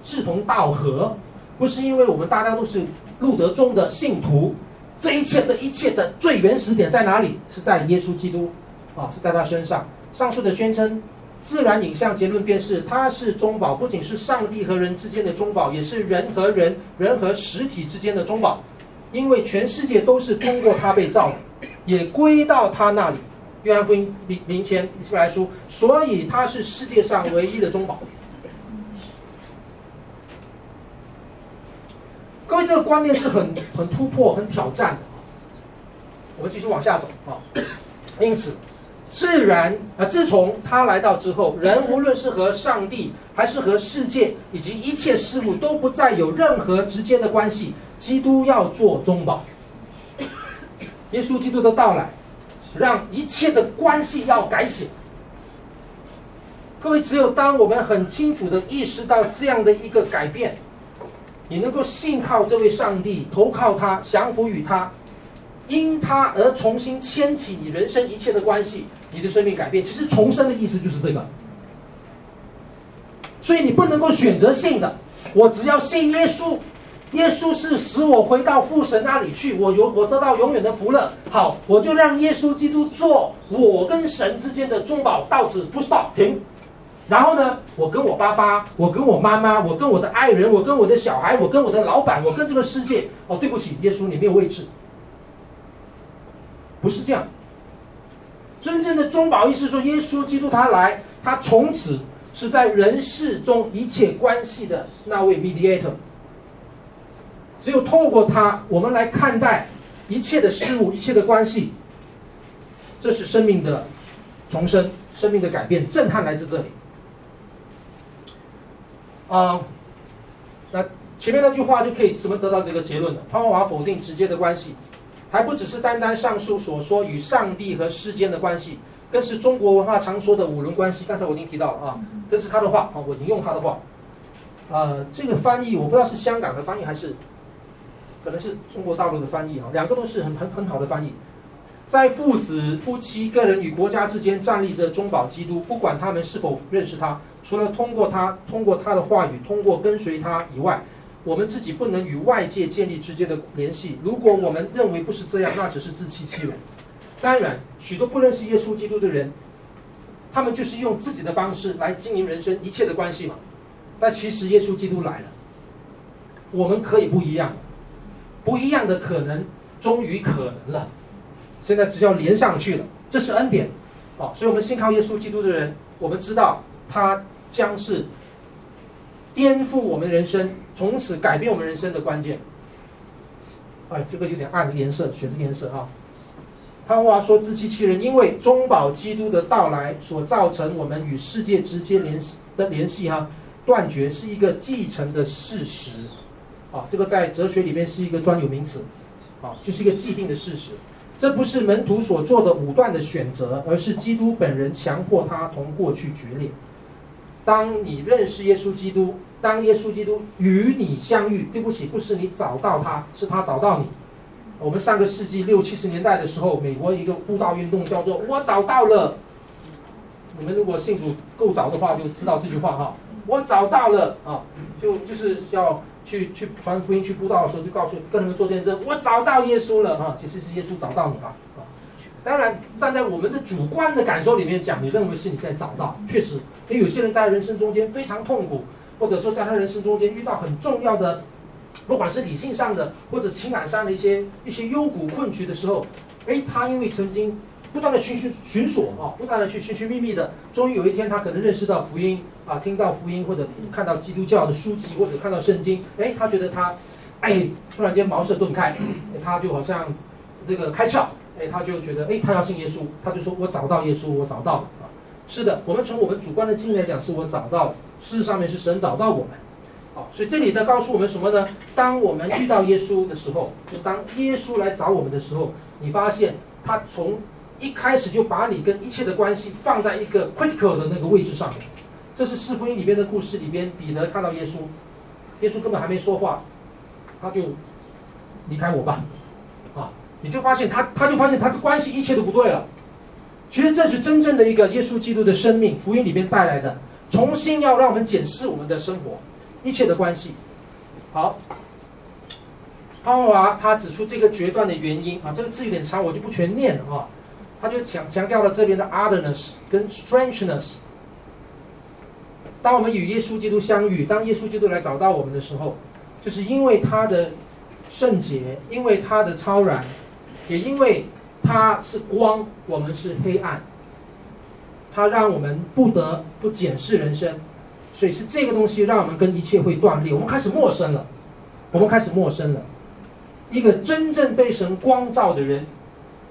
志同道合。不是因为我们大家都是路德宗的信徒，这一切的一切的最原始点在哪里？是在耶稣基督，啊，是在他身上。上述的宣称，自然影像结论便是，他是中保，不仅是上帝和人之间的中保，也是人和人、人和实体之间的中保，因为全世界都是通过他被造的，也归到他那里。约翰福音零零前希伯来书，所以他是世界上唯一的中保。各位，这个观念是很很突破、很挑战的。我们继续往下走啊。因此，自然啊，自从他来到之后，人无论是和上帝，还是和世界以及一切事物，都不再有任何直接的关系。基督要做中保。耶稣基督的到来，让一切的关系要改写。各位，只有当我们很清楚的意识到这样的一个改变。你能够信靠这位上帝，投靠他，降服于他，因他而重新牵起你人生一切的关系，你的生命改变。其实重生的意思就是这个。所以你不能够选择性的，我只要信耶稣，耶稣是使我回到父神那里去，我有我得到永远的福乐。好，我就让耶稣基督做我跟神之间的中保，到此不 stop 停。然后呢，我跟我爸爸，我跟我妈妈，我跟我的爱人，我跟我的小孩，我跟我的老板，我跟这个世界。哦，对不起，耶稣，你没有位置。不是这样。真正的中保意思说，耶稣基督他来，他从此是在人世中一切关系的那位 mediator。只有透过他，我们来看待一切的事物，一切的关系。这是生命的重生，生命的改变，震撼来自这里。啊、那前面那句话就可以怎么得到这个结论了？潘霍华否定直接的关系，还不只是单单上述所说与上帝和世间的关系，更是中国文化常说的五伦关系。刚才我已经提到了啊，这是他的话啊，我引用他的话。呃，这个翻译我不知道是香港的翻译还是，可能是中国大陆的翻译啊，两个都是很很很好的翻译。在父子、夫妻、个人与国家之间站立着中保基督，不管他们是否认识他，除了通过他、通过他的话语、通过跟随他以外，我们自己不能与外界建立直接的联系。如果我们认为不是这样，那只是自欺欺人。当然，许多不认识耶稣基督的人，他们就是用自己的方式来经营人生一切的关系嘛。但其实耶稣基督来了，我们可以不一样，不一样的可能终于可能了。现在只要连上去了，这是恩典，哦，所以我们信靠耶稣基督的人，我们知道他将是颠覆我们人生，从此改变我们人生的关键。哎，这个有点暗的颜色，选这个颜色啊。潘华说：“自欺欺人，因为中保基督的到来所造成我们与世界直接联系的联系哈、断绝，是一个既成的事实。啊，这个在哲学里面是一个专有名词，啊，就是一个既定的事实。这不是门徒所做的武断的选择，而是基督本人强迫他同过去决裂。当你认识耶稣基督，当耶稣基督与你相遇，对不起，不是你找到他，是他找到你。”我们上个世纪六七十年代的时候，美国一个布道运动叫做“我找到了”。你们如果信主够早的话，就知道这句话哈。我找到了啊，就就是要去去传福音、去布道的时候，就告诉跟他们做见证，我找到耶稣了啊。其实是耶稣找到你了啊。当然，站在我们的主观的感受里面讲，你认为是你在找到，确实，因为有些人在人生中间非常痛苦，或者说在他人生中间遇到很重要的。不管是理性上的或者情感上的一些一些幽谷困局的时候，哎，他因为曾经不断的寻寻寻索啊，不断的去寻寻觅觅的，终于有一天他可能认识到福音啊，听到福音或者看到基督教的书籍或者看到圣经，哎，他觉得他，哎，突然间茅塞顿开，他就好像这个开窍，哎，他就觉得哎，他要信耶稣，他就说我找到耶稣，我找到了啊，是的，我们从我们主观的经历来讲，是我找到，事实上面是神找到我们。所以这里在告诉我们什么呢？当我们遇到耶稣的时候，就是当耶稣来找我们的时候，你发现他从一开始就把你跟一切的关系放在一个 critical 的那个位置上面。这是四福音里边的故事里边，彼得看到耶稣，耶稣根本还没说话，他就离开我吧，啊，你就发现他，他就发现他的关系一切都不对了。其实这是真正的一个耶稣基督的生命，福音里边带来的，重新要让我们检视我们的生活。一切的关系，好，潘华他指出这个决断的原因啊，这个字有点长，我就不全念了啊。他就强强调了这边的 otherness 跟 strangeness。当我们与耶稣基督相遇，当耶稣基督来找到我们的时候，就是因为他的圣洁，因为他的超然，也因为他是光，我们是黑暗。他让我们不得不检视人生。所以是这个东西让我们跟一切会断裂，我们开始陌生了，我们开始陌生了。一个真正被神光照的人，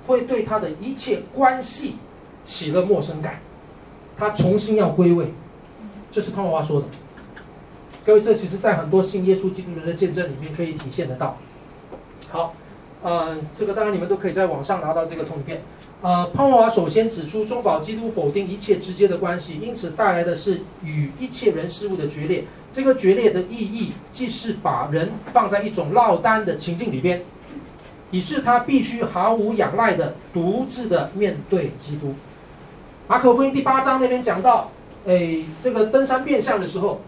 会对他的一切关系起了陌生感，他重新要归位，这是潘华说的。各位，这其实在很多信耶稣基督人的见证里面可以体现得到。好，呃，这个当然你们都可以在网上拿到这个通片。呃，潘华首先指出，中保基督否定一切直接的关系，因此带来的是与一切人事物的决裂。这个决裂的意义，既是把人放在一种落单的情境里边，以致他必须毫无仰赖的独自的面对基督。马可福音第八章那边讲到，哎，这个登山变相的时候，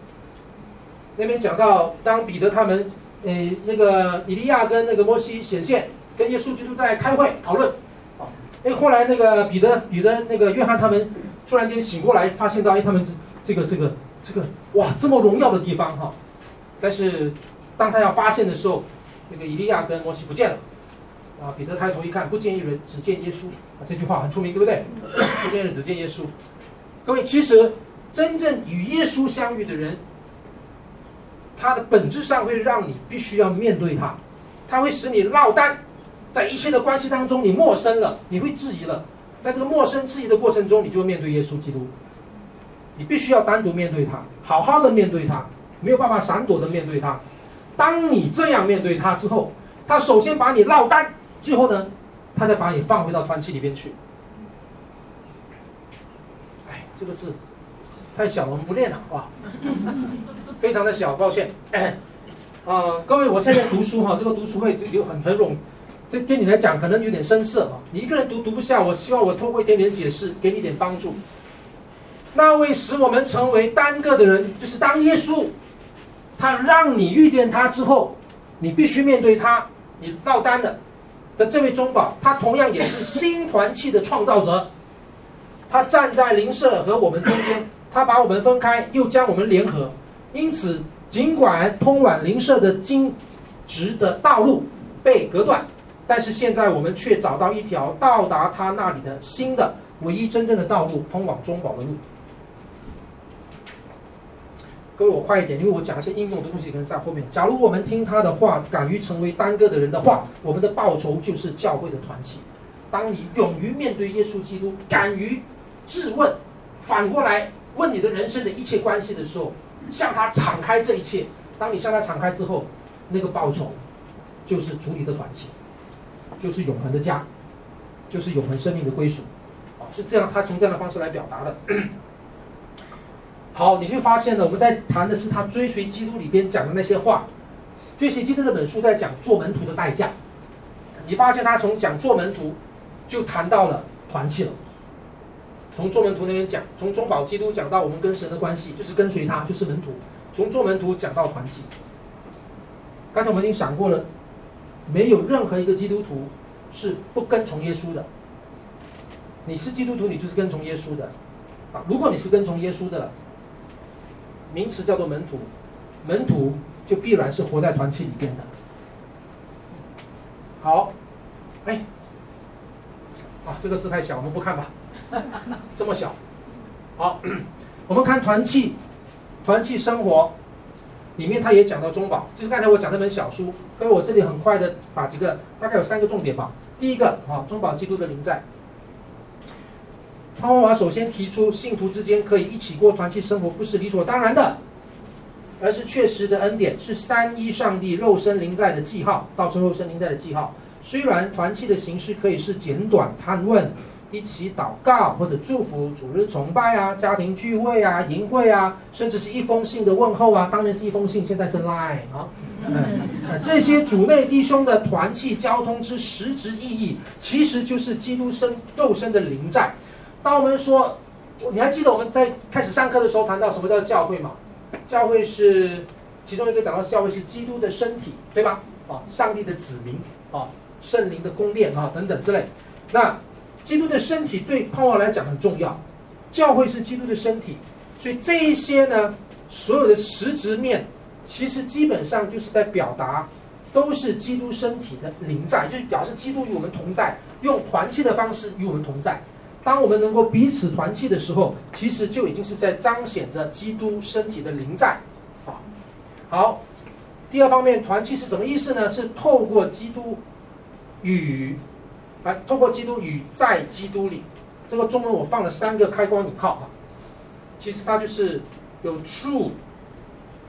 那边讲到，当彼得他们，哎，那个以利亚跟那个摩西显现，跟耶稣基督在开会讨论。哦哎，后来那个彼得、彼得、那个约翰他们突然间醒过来，发现到哎，他们这个、这个、这个，哇，这么荣耀的地方哈！但是当他要发现的时候，那个以利亚跟摩西不见了。啊，彼得抬头一看，不见一人，只见耶稣。啊，这句话很出名，对不对？不见人，只见耶稣。各位，其实真正与耶稣相遇的人，他的本质上会让你必须要面对他，他会使你落单。在一切的关系当中，你陌生了，你会质疑了。在这个陌生质疑的过程中，你就会面对耶稣基督。你必须要单独面对他，好好的面对他，没有办法闪躲的面对他。当你这样面对他之后，他首先把你落单，最后呢，他再把你放回到团契里面去。哎，这个字太小了，我们不念了啊，非常的小，抱歉。啊、各位，我现在读书哈，这个读书会有很很冗。这对你来讲可能有点生涩啊，你一个人读读不下，我希望我透过一点点解释，给你点帮助。那位使我们成为单个的人，就是当耶稣，他让你遇见他之后，你必须面对他，你落单了的这位中保，他同样也是新团契的创造者，他站在灵舍和我们中间，他把我们分开，又将我们联合，因此尽管通往灵舍的经直的道路被隔断。但是现在我们却找到一条到达他那里的新的唯一真正的道路，通往中保的路。各位，我快一点，因为我讲一些应用的东西可能在后面。假如我们听他的话，敢于成为单个的人的话，我们的报酬就是教会的团契。当你勇于面对耶稣基督，敢于质问，反过来问你的人生的一切关系的时候，向他敞开这一切。当你向他敞开之后，那个报酬就是主你的团契。就是永恒的家，就是永恒生命的归属，啊，是这样，他从这样的方式来表达的。好，你会发现呢，我们在谈的是他追随基督里边讲的那些话。追随基督这本书在讲做门徒的代价。你发现他从讲做门徒，就谈到了团契了。从做门徒那边讲，从中保基督讲到我们跟神的关系，就是跟随他，就是门徒。从做门徒讲到团契。刚才我们已经讲过了。没有任何一个基督徒是不跟从耶稣的。你是基督徒，你就是跟从耶稣的。啊，如果你是跟从耶稣的，名词叫做门徒，门徒就必然是活在团契里边的。好，哎，啊，这个字太小，我们不看吧。这么小，好，我们看团契，团契生活。里面他也讲到中保，就是刚才我讲那本小书。所以我这里很快的把几个，大概有三个重点吧。第一个啊，中保基督的临在。潘霍华首先提出，信徒之间可以一起过团契生活，不是理所当然的，而是确实的恩典，是三一上帝肉身临在的记号，道成肉身临在的记号。虽然团契的形式可以是简短探问。一起祷告或者祝福主日崇拜啊，家庭聚会啊，营会啊，甚至是一封信的问候啊，当然是一封信，现在是 Line 啊，嗯，这些主内弟兄的团契交通之实质意义，其实就是基督身肉身的灵在。当我们说，你还记得我们在开始上课的时候谈到什么叫教会吗？教会是其中一个讲到教会是基督的身体，对吧？啊，上帝的子民啊，圣灵的宫殿啊，等等之类，那。基督的身体对盼望来讲很重要，教会是基督的身体，所以这一些呢，所有的实质面，其实基本上就是在表达，都是基督身体的临在，就是表示基督与我们同在，用团契的方式与我们同在。当我们能够彼此团契的时候，其实就已经是在彰显着基督身体的临在。啊，好，第二方面，团契是什么意思呢？是透过基督与。来，透过基督与在基督里，这个中文我放了三个开关引号啊，其实它就是有 true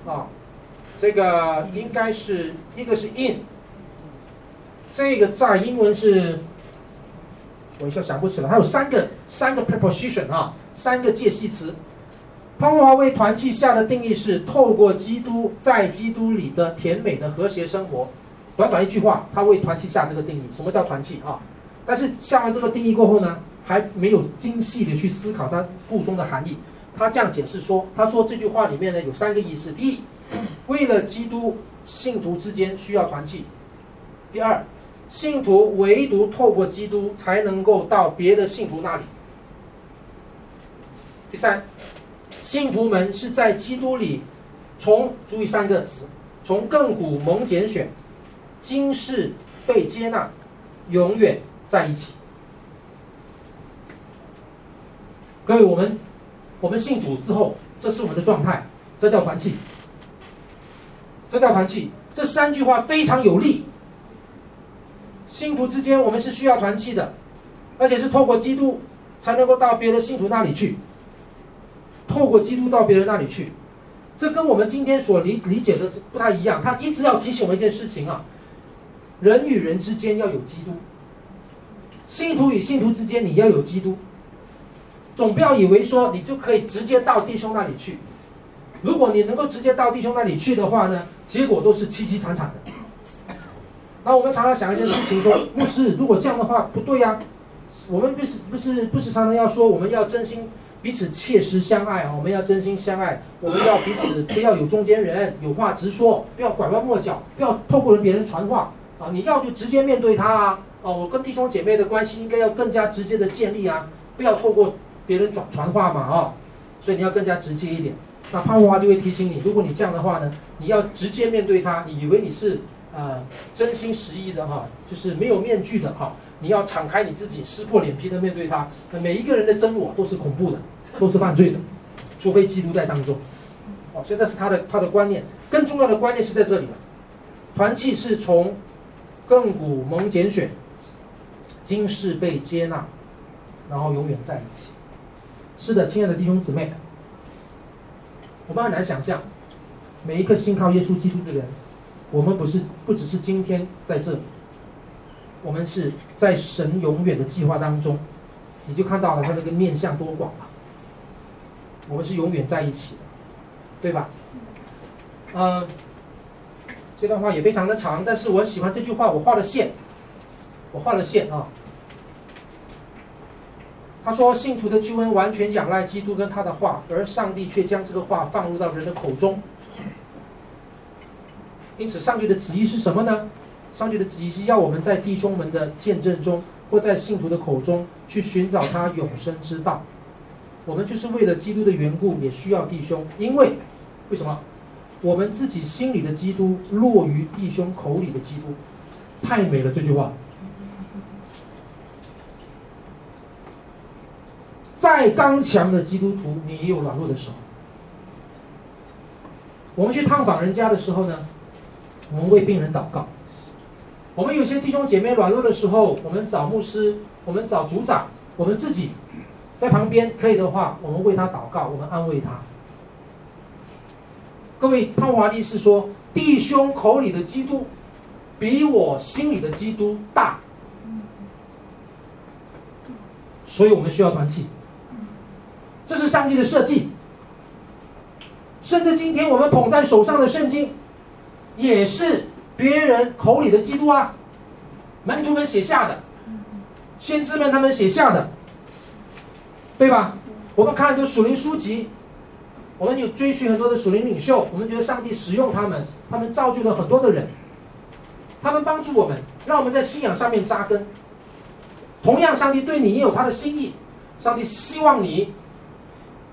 啊，这个应该是一个是 in，这个在英文是，我一下想不起来，还有三个三个 preposition 啊，三个介系词。潘华为团契下的定义是透过基督在基督里的甜美的和谐生活，短短一句话，他为团契下这个定义，什么叫团契啊？但是下完这个定义过后呢，还没有精细的去思考它故中的含义。他这样解释说：“他说这句话里面呢有三个意思。第一，为了基督，信徒之间需要团契；第二，信徒唯独透过基督才能够到别的信徒那里；第三，信徒们是在基督里从注意三个词：从亘古蒙拣选，今世被接纳，永远。”在一起，各位，我们我们信主之后，这是我们的状态，这叫团契，这叫团契。这三句话非常有力。信徒之间，我们是需要团契的，而且是透过基督才能够到别的信徒那里去，透过基督到别人那里去，这跟我们今天所理理解的不太一样。他一直要提醒我们一件事情啊，人与人之间要有基督。信徒与信徒之间，你要有基督，总不要以为说你就可以直接到弟兄那里去。如果你能够直接到弟兄那里去的话呢，结果都是凄凄惨惨的。那我们常常想一件事情说，说 牧师，如果这样的话不对呀、啊，我们不是不是不是常常要说我们要真心彼此切实相爱啊，我们要真心相爱，我们要彼此不要有中间人，有话直说，不要拐弯抹角，不要透过别人传话。啊，你要就直接面对他啊，哦，我跟弟兄姐妹的关系应该要更加直接的建立啊，不要透过别人转传话嘛啊，所以你要更加直接一点。那潘华就会提醒你，如果你这样的话呢，你要直接面对他，你以为你是。呃，真心实意的哈，就是没有面具的哈，你要敞开你自己，撕破脸皮的面对他。每一个人的真我都是恐怖的，都是犯罪的，除非基督在当中。哦，所以这是他的他的观念，更重要的观念是在这里了。团契是从亘古蒙拣选，今世被接纳，然后永远在一起。是的，亲爱的弟兄姊妹，我们很难想象，每一个信靠耶稣基督的人。我们不是不只是今天在这里，我们是在神永远的计划当中，你就看到了他那个面向多广了。我们是永远在一起的，对吧？嗯，这段话也非常的长，但是我喜欢这句话，我画了线，我画了线啊。他说，信徒的救恩完全仰赖基督跟他的话，而上帝却将这个话放入到人的口中。因此，上帝的旨意是什么呢？上帝的旨意是要我们在弟兄们的见证中，或在信徒的口中去寻找他永生之道。我们就是为了基督的缘故，也需要弟兄。因为，为什么？我们自己心里的基督落于弟兄口里的基督，太美了这句话。再刚强的基督徒，你也有软弱的时候。我们去探访人家的时候呢？我们为病人祷告。我们有些弟兄姐妹软弱的时候，我们找牧师，我们找组长，我们自己在旁边，可以的话，我们为他祷告，我们安慰他。各位，汤华利是说，弟兄口里的基督，比我心里的基督大，所以我们需要团契。这是上帝的设计。甚至今天我们捧在手上的圣经。也是别人口里的基督啊，门徒们写下的，先知们他们写下的，对吧？我们看很多属灵书籍，我们有追寻很多的属灵领袖，我们觉得上帝使用他们，他们造就了很多的人，他们帮助我们，让我们在信仰上面扎根。同样，上帝对你也有他的心意，上帝希望你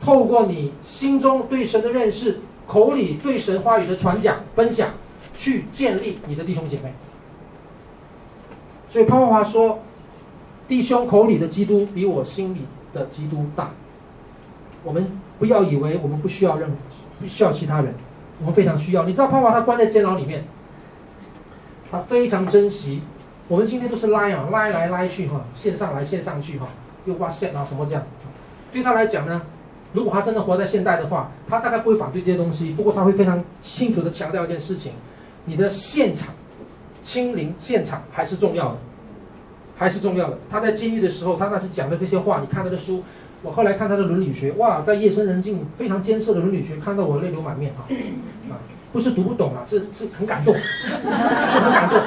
透过你心中对神的认识，口里对神话语的传讲分享。去建立你的弟兄姐妹，所以潘文华说：“弟兄口里的基督比我心里的基督大。”我们不要以为我们不需要任何，不需要其他人，我们非常需要。你知道潘华他关在监牢里面，他非常珍惜。我们今天都是拉啊，拉来拉去哈，线上来线上去哈，又挂线啊什么这样。对他来讲呢，如果他真的活在现代的话，他大概不会反对这些东西。不过他会非常清楚地强调一件事情。你的现场，亲临现场还是重要的，还是重要的。他在监狱的时候，他那时讲的这些话，你看他的书，我后来看他的伦理学，哇，在夜深人静、非常艰涩的伦理学，看到我泪流满面啊！啊，不是读不懂啊，是是很感动，是很感动，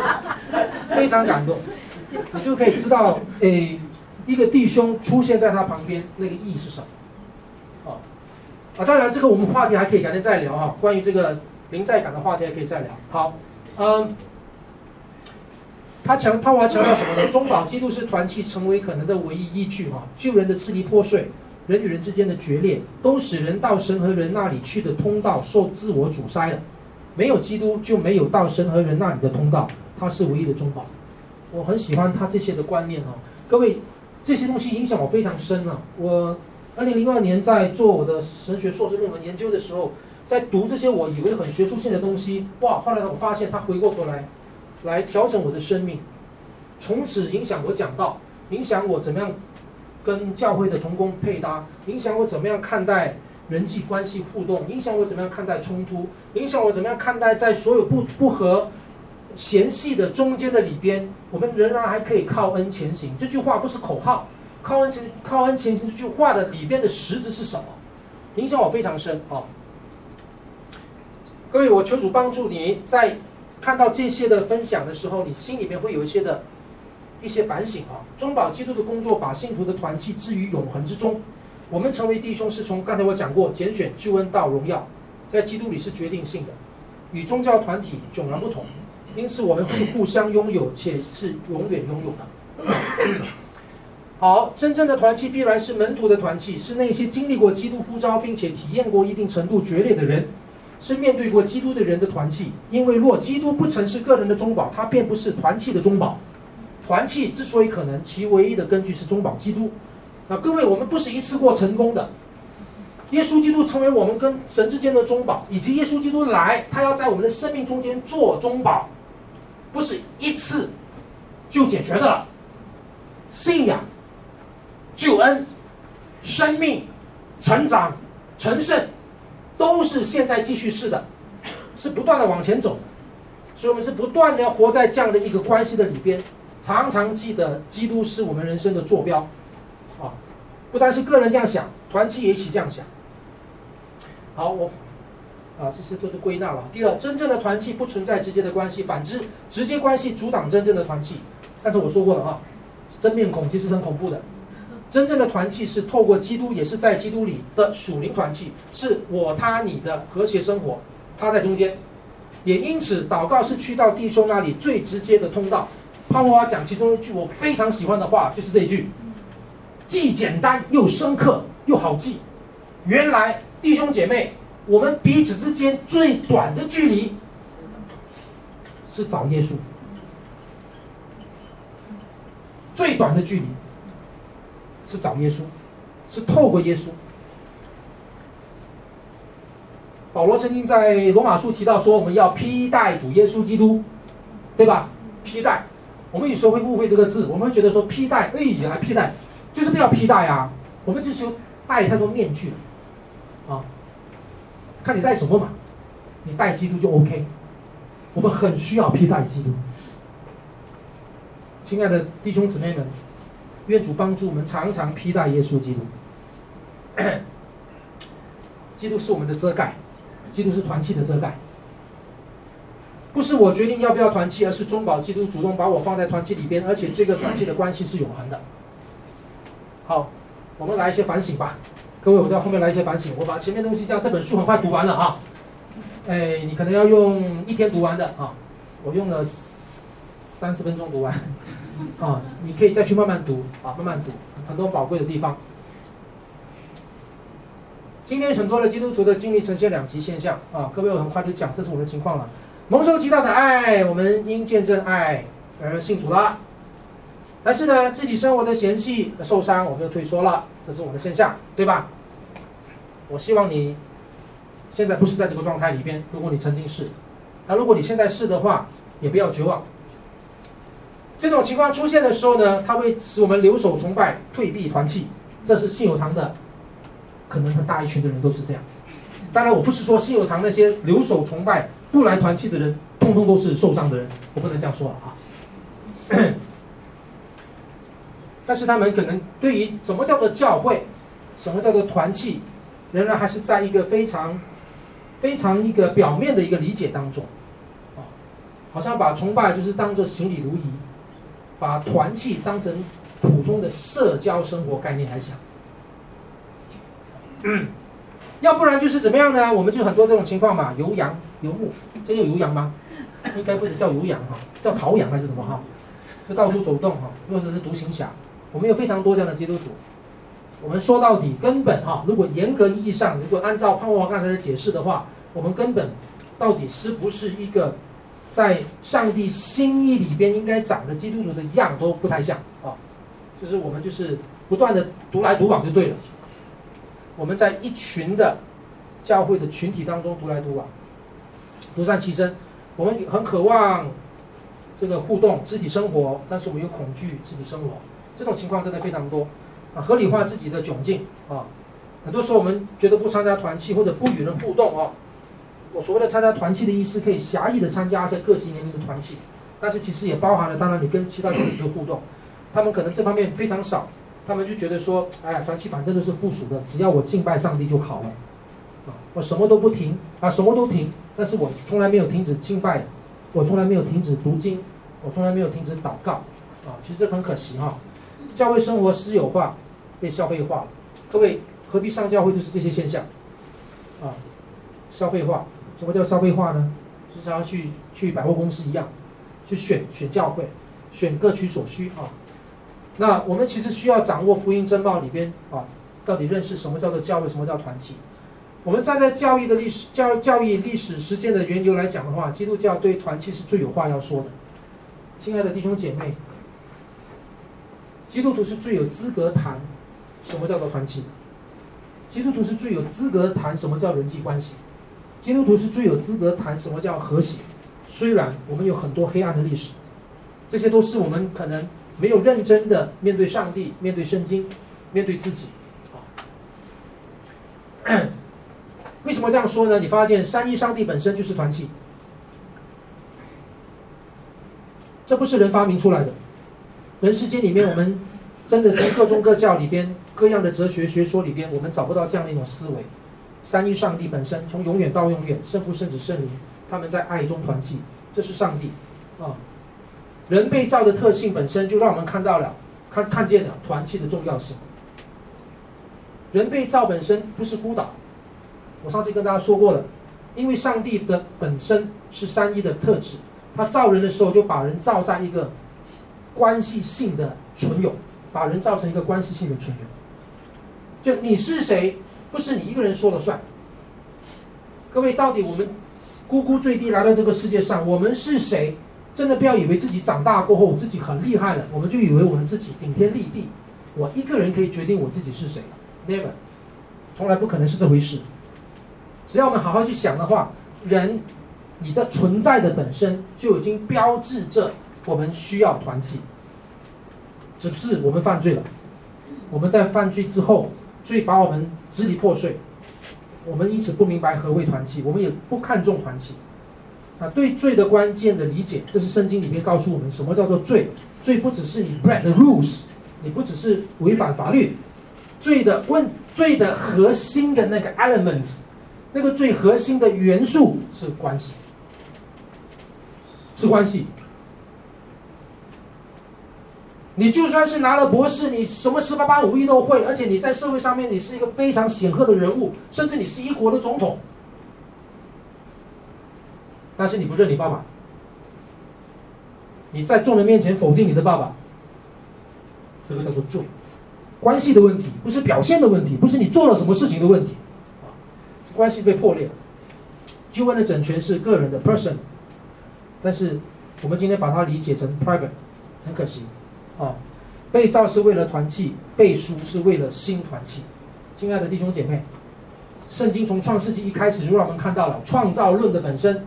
非常感动。你就可以知道，诶，一个弟兄出现在他旁边，那个意义是什么？哦，啊，当然这个我们话题还可以改天再聊啊，关于这个。临在感的话题还可以再聊。好，嗯，他强，他还强调什么呢？中保基督是团契成为可能的唯一依据哈。旧人的支离破碎，人与人之间的决裂，都使人到神和人那里去的通道受自我阻塞了。没有基督，就没有到神和人那里的通道。他是唯一的中保。我很喜欢他这些的观念哈。各位，这些东西影响我非常深啊。我二零零二年在做我的神学硕士论文研究的时候。在读这些我以为很学术性的东西，哇！后来我发现他回过头来，来调整我的生命，从此影响我讲道，影响我怎么样跟教会的同工配搭，影响我怎么样看待人际关系互动，影响我怎么样看待冲突，影响我怎么样看待在所有不不合嫌隙的中间的里边，我们仍然还可以靠恩前行。这句话不是口号，靠恩前靠恩前行这句话的里边的实质是什么？影响我非常深啊！各位，我求主帮助你在看到这些的分享的时候，你心里面会有一些的一些反省啊。中保基督的工作，把信徒的团契置于永恒之中。我们成为弟兄，是从刚才我讲过，拣选救恩到荣耀，在基督里是决定性的，与宗教团体迥然不同。因此，我们是互相拥有，且是永远拥有的。好，真正的团契必然是门徒的团契，是那些经历过基督呼召并且体验过一定程度决裂的人，是面对过基督的人的团契。因为若基督不曾是个人的中保，他便不是团契的中保。团契之所以可能，其唯一的根据是中保基督。那各位，我们不是一次过成功的。耶稣基督成为我们跟神之间的中保，以及耶稣基督来，他要在我们的生命中间做中保，不是一次就解决的了。信仰。救恩、生命、成长、成圣，都是现在继续式的，是不断的往前走，所以我们是不断的活在这样的一个关系的里边，常常记得基督是我们人生的坐标，啊，不单是个人这样想，团契也一起这样想。好，我，啊，这些都是归纳了。第二，真正的团契不存在直接的关系，反之，直接关系阻挡真正的团契。但是我说过了啊，真面孔其实很恐怖的。真正的团契是透过基督，也是在基督里的属灵团契，是我他你的和谐生活，他在中间，也因此祷告是去到弟兄那里最直接的通道。潘华讲其中一句我非常喜欢的话，就是这一句，既简单又深刻又好记。原来弟兄姐妹，我们彼此之间最短的距离是找耶稣，最短的距离。是找耶稣，是透过耶稣。保罗曾经在罗马书提到说，我们要披戴主耶稣基督，对吧？披戴，我们有时候会误会这个字，我们会觉得说披戴，哎呀，披戴就是不要披戴啊。我们就是戴太多面具了，啊，看你戴什么嘛，你戴基督就 OK。我们很需要披戴基督，亲爱的弟兄姊妹们。愿主帮助我们常常披戴耶稣基督。基督是我们的遮盖，基督是团契的遮盖。不是我决定要不要团契，而是中保基督主动把我放在团契里边，而且这个团契的关系是永恒的。好，我们来一些反省吧，各位，我在后面来一些反省。我把前面东西这样，这本书很快读完了啊。哎，你可能要用一天读完的啊，我用了三十分钟读完。啊，你可以再去慢慢读啊，慢慢读，很多宝贵的地方。今天很多的基督徒的经历呈现两极现象啊，各位我很快就讲，这是我的情况了。蒙受极大的爱，我们因见证爱而信主了。但是呢，自己生活的嫌弃、受伤，我们就退缩了，这是我的现象，对吧？我希望你现在不是在这个状态里边，如果你曾经是，那如果你现在是的话，也不要绝望。这种情况出现的时候呢，它会使我们留守崇拜、退避团气。这是信友堂的，可能很大一群的人都是这样。当然，我不是说信友堂那些留守崇拜、不来团气的人，通通都是受伤的人，我不能这样说啊。但是他们可能对于什么叫做教会，什么叫做团契，仍然还是在一个非常、非常一个表面的一个理解当中，啊，好像把崇拜就是当做行礼如仪。把团契当成普通的社交生活概念来想，嗯，要不然就是怎么样呢？我们就很多这种情况嘛，游羊游牧，这叫游羊吗？应该不能叫游羊哈，叫逃羊还是什么哈？就到处走动哈，或者是独行侠。我们有非常多这样的基督徒。我们说到底，根本哈，如果严格意义上，如果按照潘国华刚才的解释的话，我们根本到底是不是一个？在上帝心意里边，应该长的基督徒的样都不太像啊，就是我们就是不断的独来独往就对了。我们在一群的教会的群体当中独来独往，独善其身。我们很渴望这个互动、肢体生活，但是我们又恐惧肢体生活。这种情况真的非常多啊，合理化自己的窘境啊。很多时候我们觉得不参加团契或者不与人互动啊。我所谓的参加团契的意思，可以狭义的参加一些各级年龄的团契，但是其实也包含了，当然你跟其他基督徒的互动，他们可能这方面非常少，他们就觉得说，哎呀，团契反正都是附属的，只要我敬拜上帝就好了，啊，我什么都不停啊，什么都停，但是我从来没有停止敬拜我从来没有停止读经，我从来没有停止祷告，啊，其实这很可惜哈。教会生活私有化，被消费化。各位何必上教会？就是这些现象，啊，消费化。什么叫消费化呢？就是要去去百货公司一样，去选选教会，选各取所需啊。那我们其实需要掌握福音真报里边啊，到底认识什么叫做教会，什么叫团契。我们站在教育的历史、教教育历史实践的缘由来讲的话，基督教对团契是最有话要说的。亲爱的弟兄姐妹，基督徒是最有资格谈什么叫做团契。基督徒是最有资格谈什么叫人际关系。基督徒是最有资格谈什么叫和谐。虽然我们有很多黑暗的历史，这些都是我们可能。没有认真的面对上帝，面对圣经，面对自己，啊，为什么这样说呢？你发现三一上帝本身就是团契，这不是人发明出来的。人世间里面，我们真的从各宗各教里边各样的哲学学说里边，我们找不到这样的一种思维。三一上帝本身从永远到永远，圣父、圣子、圣灵，他们在爱中团契，这是上帝，啊。人被造的特性本身就让我们看到了，看看见了团契的重要性。人被造本身不是孤岛，我上次跟大家说过了，因为上帝的本身是三一的特质，他造人的时候就把人造在一个关系性的存有，把人造成一个关系性的存有。就你是谁，不是你一个人说了算。各位，到底我们呱呱坠地来到这个世界上，我们是谁？真的不要以为自己长大过后自己很厉害了，我们就以为我们自己顶天立地，我一个人可以决定我自己是谁，never，从来不可能是这回事。只要我们好好去想的话，人，你的存在的本身就已经标志着我们需要团契。只是我们犯罪了，我们在犯罪之后，所以把我们支离破碎，我们因此不明白何谓团契，我们也不看重团契。啊，对罪的关键的理解，这是圣经里面告诉我们什么叫做罪。罪不只是你 break the rules，你不只是违反法律，罪的问罪的核心的那个 elements，那个最核心的元素是关系，是关系。你就算是拿了博士，你什么十八般武艺都会，而且你在社会上面你是一个非常显赫的人物，甚至你是一国的总统。但是你不认你爸爸，你在众人面前否定你的爸爸，这个叫做罪，关系的问题，不是表现的问题，不是你做了什么事情的问题，啊，关系被破裂了。救恩的整全是个人的 person，但是我们今天把它理解成 private，很可惜，啊，被造是为了团契，被赎是为了新团契。亲爱的弟兄姐妹，圣经从创世纪一开始就让我们看到了创造论的本身。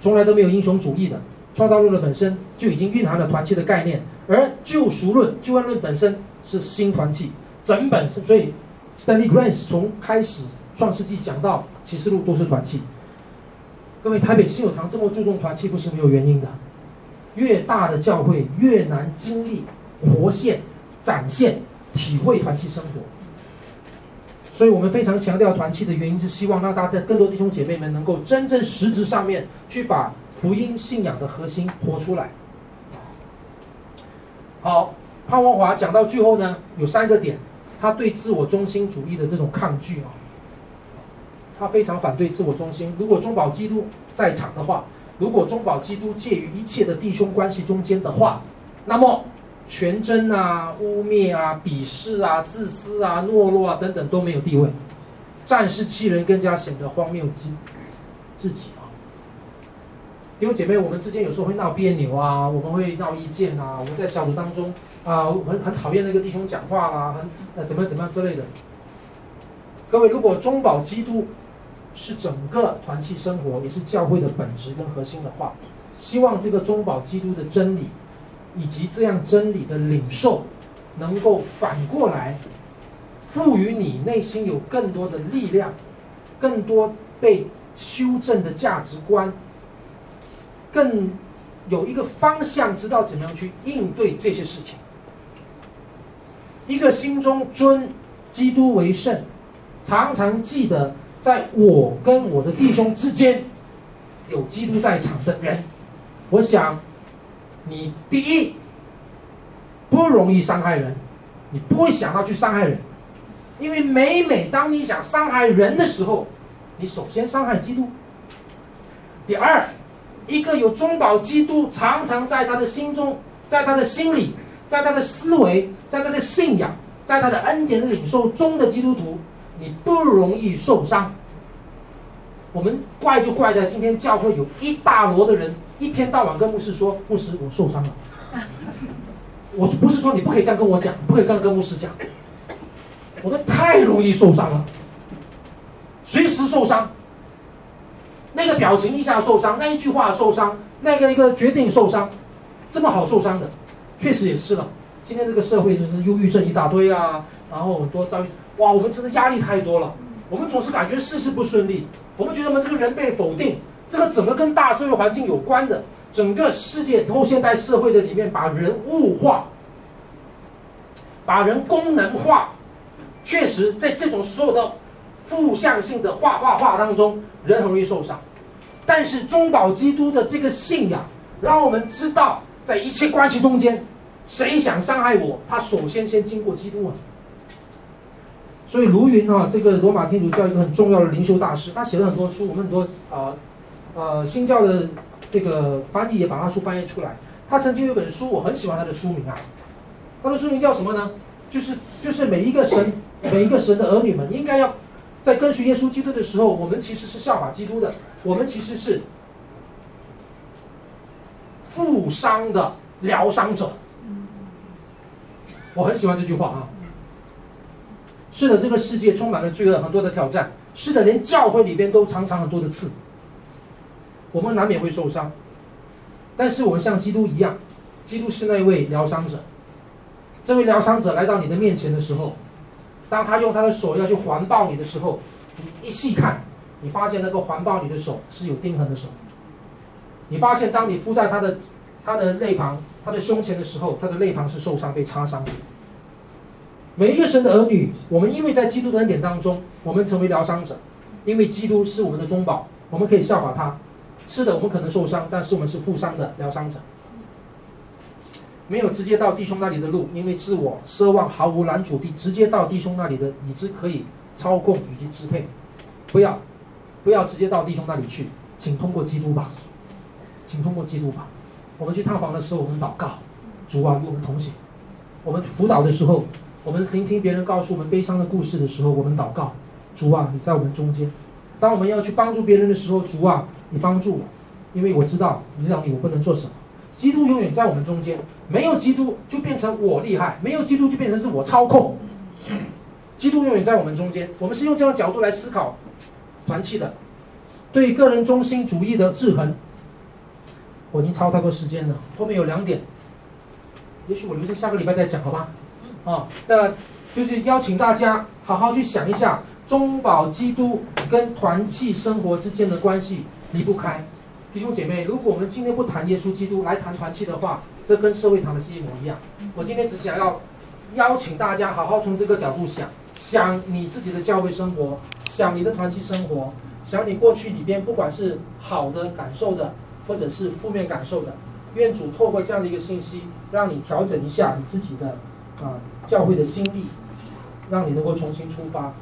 从来都没有英雄主义的创造论的本身就已经蕴含了团契的概念，而救赎论、救恩论本身是新团契，整本是所以，Stanley Grenz 从开始创世纪讲到启示录都是团契。各位，台北信友堂这么注重团契，不是没有原因的。越大的教会越难经历、活现、展现、体会团契生活。所以我们非常强调团契的原因，是希望让大家更多弟兄姐妹们能够真正实质上面去把福音信仰的核心活出来。好，潘文华讲到最后呢，有三个点，他对自我中心主义的这种抗拒啊，他非常反对自我中心。如果中保基督在场的话，如果中保基督介于一切的弟兄关系中间的话，那么。全真啊、污蔑啊、鄙视啊、自私啊、懦弱啊等等都没有地位，仗势欺人更加显得荒谬之至极啊！弟兄姐妹，我们之间有时候会闹别扭啊，我们会闹意见啊，我们在小组当中啊，很很讨厌那个弟兄讲话啦、很呃怎么怎么样之类的。各位，如果中保基督是整个团契生活，也是教会的本质跟核心的话，希望这个中保基督的真理。以及这样真理的领受，能够反过来赋予你内心有更多的力量，更多被修正的价值观，更有一个方向，知道怎么样去应对这些事情。一个心中尊基督为圣，常常记得在我跟我的弟兄之间有基督在场的人，我想，你第一不容易伤害人，你不会想到去伤害人，因为每每当你想伤害人的时候，你首先伤害基督。第二，一个有中保基督常常在他的心中，在他的心里，在他的思维，在他的信仰，在他的恩典领受中的基督徒，你不容易受伤。我们怪就怪在今天教会有一大箩的人，一天到晚跟牧师说：“牧师，我受伤了。”我不是说你不可以这样跟我讲，不可以这样跟牧师讲。我们太容易受伤了，随时受伤。那个表情一下受伤，那一句话受伤，那个一个决定受伤，这么好受伤的，确实也是了。今天这个社会就是忧郁症一大堆啊，然后多遭遇，哇，我们真的压力太多了，我们总是感觉事事不顺利。我们觉得我们这个人被否定，这个整个跟大社会环境有关的，整个世界后现代社会的里面，把人物化，把人功能化，确实在这种所有的负向性的画画画当中，人很容易受伤。但是中保基督的这个信仰，让我们知道，在一切关系中间，谁想伤害我，他首先先经过基督啊。所以卢云啊，这个罗马天主教一个很重要的灵修大师，他写了很多书，我们很多啊，呃新教的这个翻译也把他书翻译出来。他曾经有本书，我很喜欢他的书名啊，他的书名叫什么呢？就是就是每一个神每一个神的儿女们，应该要在跟随耶稣基督的时候，我们其实是效法基督的，我们其实是负伤的疗伤者。我很喜欢这句话啊。是的，这个世界充满了罪恶，很多的挑战。是的，连教会里边都常常很多的刺，我们难免会受伤。但是我们像基督一样，基督是那位疗伤者。这位疗伤者来到你的面前的时候，当他用他的手要去环抱你的时候，你一细看，你发现那个环抱你的手是有钉痕的手。你发现当你敷在他的他的肋旁、他的胸前的时候，他的肋旁是受伤、被擦伤的。每一个神的儿女，我们因为在基督的恩典当中，我们成为疗伤者，因为基督是我们的中保，我们可以效法他。是的，我们可能受伤，但是我们是负伤的疗伤者。没有直接到弟兄那里的路，因为自我奢望毫无拦阻地直接到弟兄那里的，已知可以操控以及支配。不要，不要直接到弟兄那里去，请通过基督吧，请通过基督吧。我们去探访的时候，我们祷告，主啊，与我们同行。我们辅导的时候。我们聆听别人告诉我们悲伤的故事的时候，我们祷告：主啊，你在我们中间。当我们要去帮助别人的时候，主啊，你帮助我，因为我知道你让你我不能做什么。基督永远在我们中间，没有基督就变成我厉害，没有基督就变成是我操控。基督永远在我们中间，我们是用这样的角度来思考团契的，对个人中心主义的制衡。我已经超太多时间了，后面有两点，也许我留着下个礼拜再讲，好吧？啊，那就是邀请大家好好去想一下，中保基督跟团契生活之间的关系离不开。弟兄姐妹，如果我们今天不谈耶稣基督来谈团契的话，这跟社会谈的是一模一样。我今天只想要邀请大家好好从这个角度想，想你自己的教会生活，想你的团契生活，想你过去里边不管是好的感受的，或者是负面感受的，愿主透过这样的一个信息，让你调整一下你自己的。啊，教会的经历，让你能够重新出发，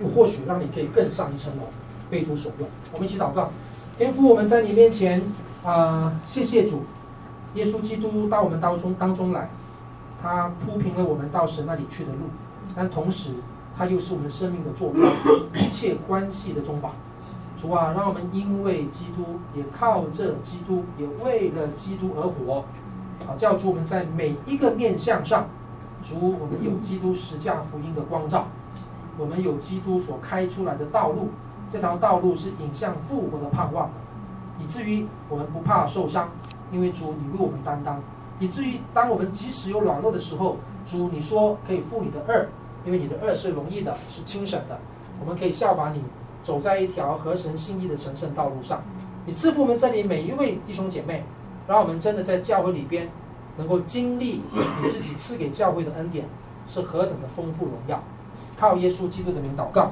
又或许让你可以更上一层楼，被主所用。我们一起祷告，天父，我们在你面前啊，谢谢主，耶稣基督到我们当中当中来，他铺平了我们到神那里去的路，但同时他又是我们生命的坐标，一切关系的中保。主啊，让我们因为基督，也靠着基督，也为了基督而活。好，叫主我们在每一个面向上。主，我们有基督十架福音的光照，我们有基督所开出来的道路，这条道路是引向复活的盼望，以至于我们不怕受伤，因为主你为我们担当，以至于当我们即使有软弱的时候，主你说可以负你的轭，因为你的轭是容易的，是轻省的，我们可以效法你，走在一条合神心意的神圣道路上。你赐福我们这里每一位弟兄姐妹，让我们真的在教会里边。能够经历你自己赐给教会的恩典，是何等的丰富荣耀！靠耶稣基督的名祷告。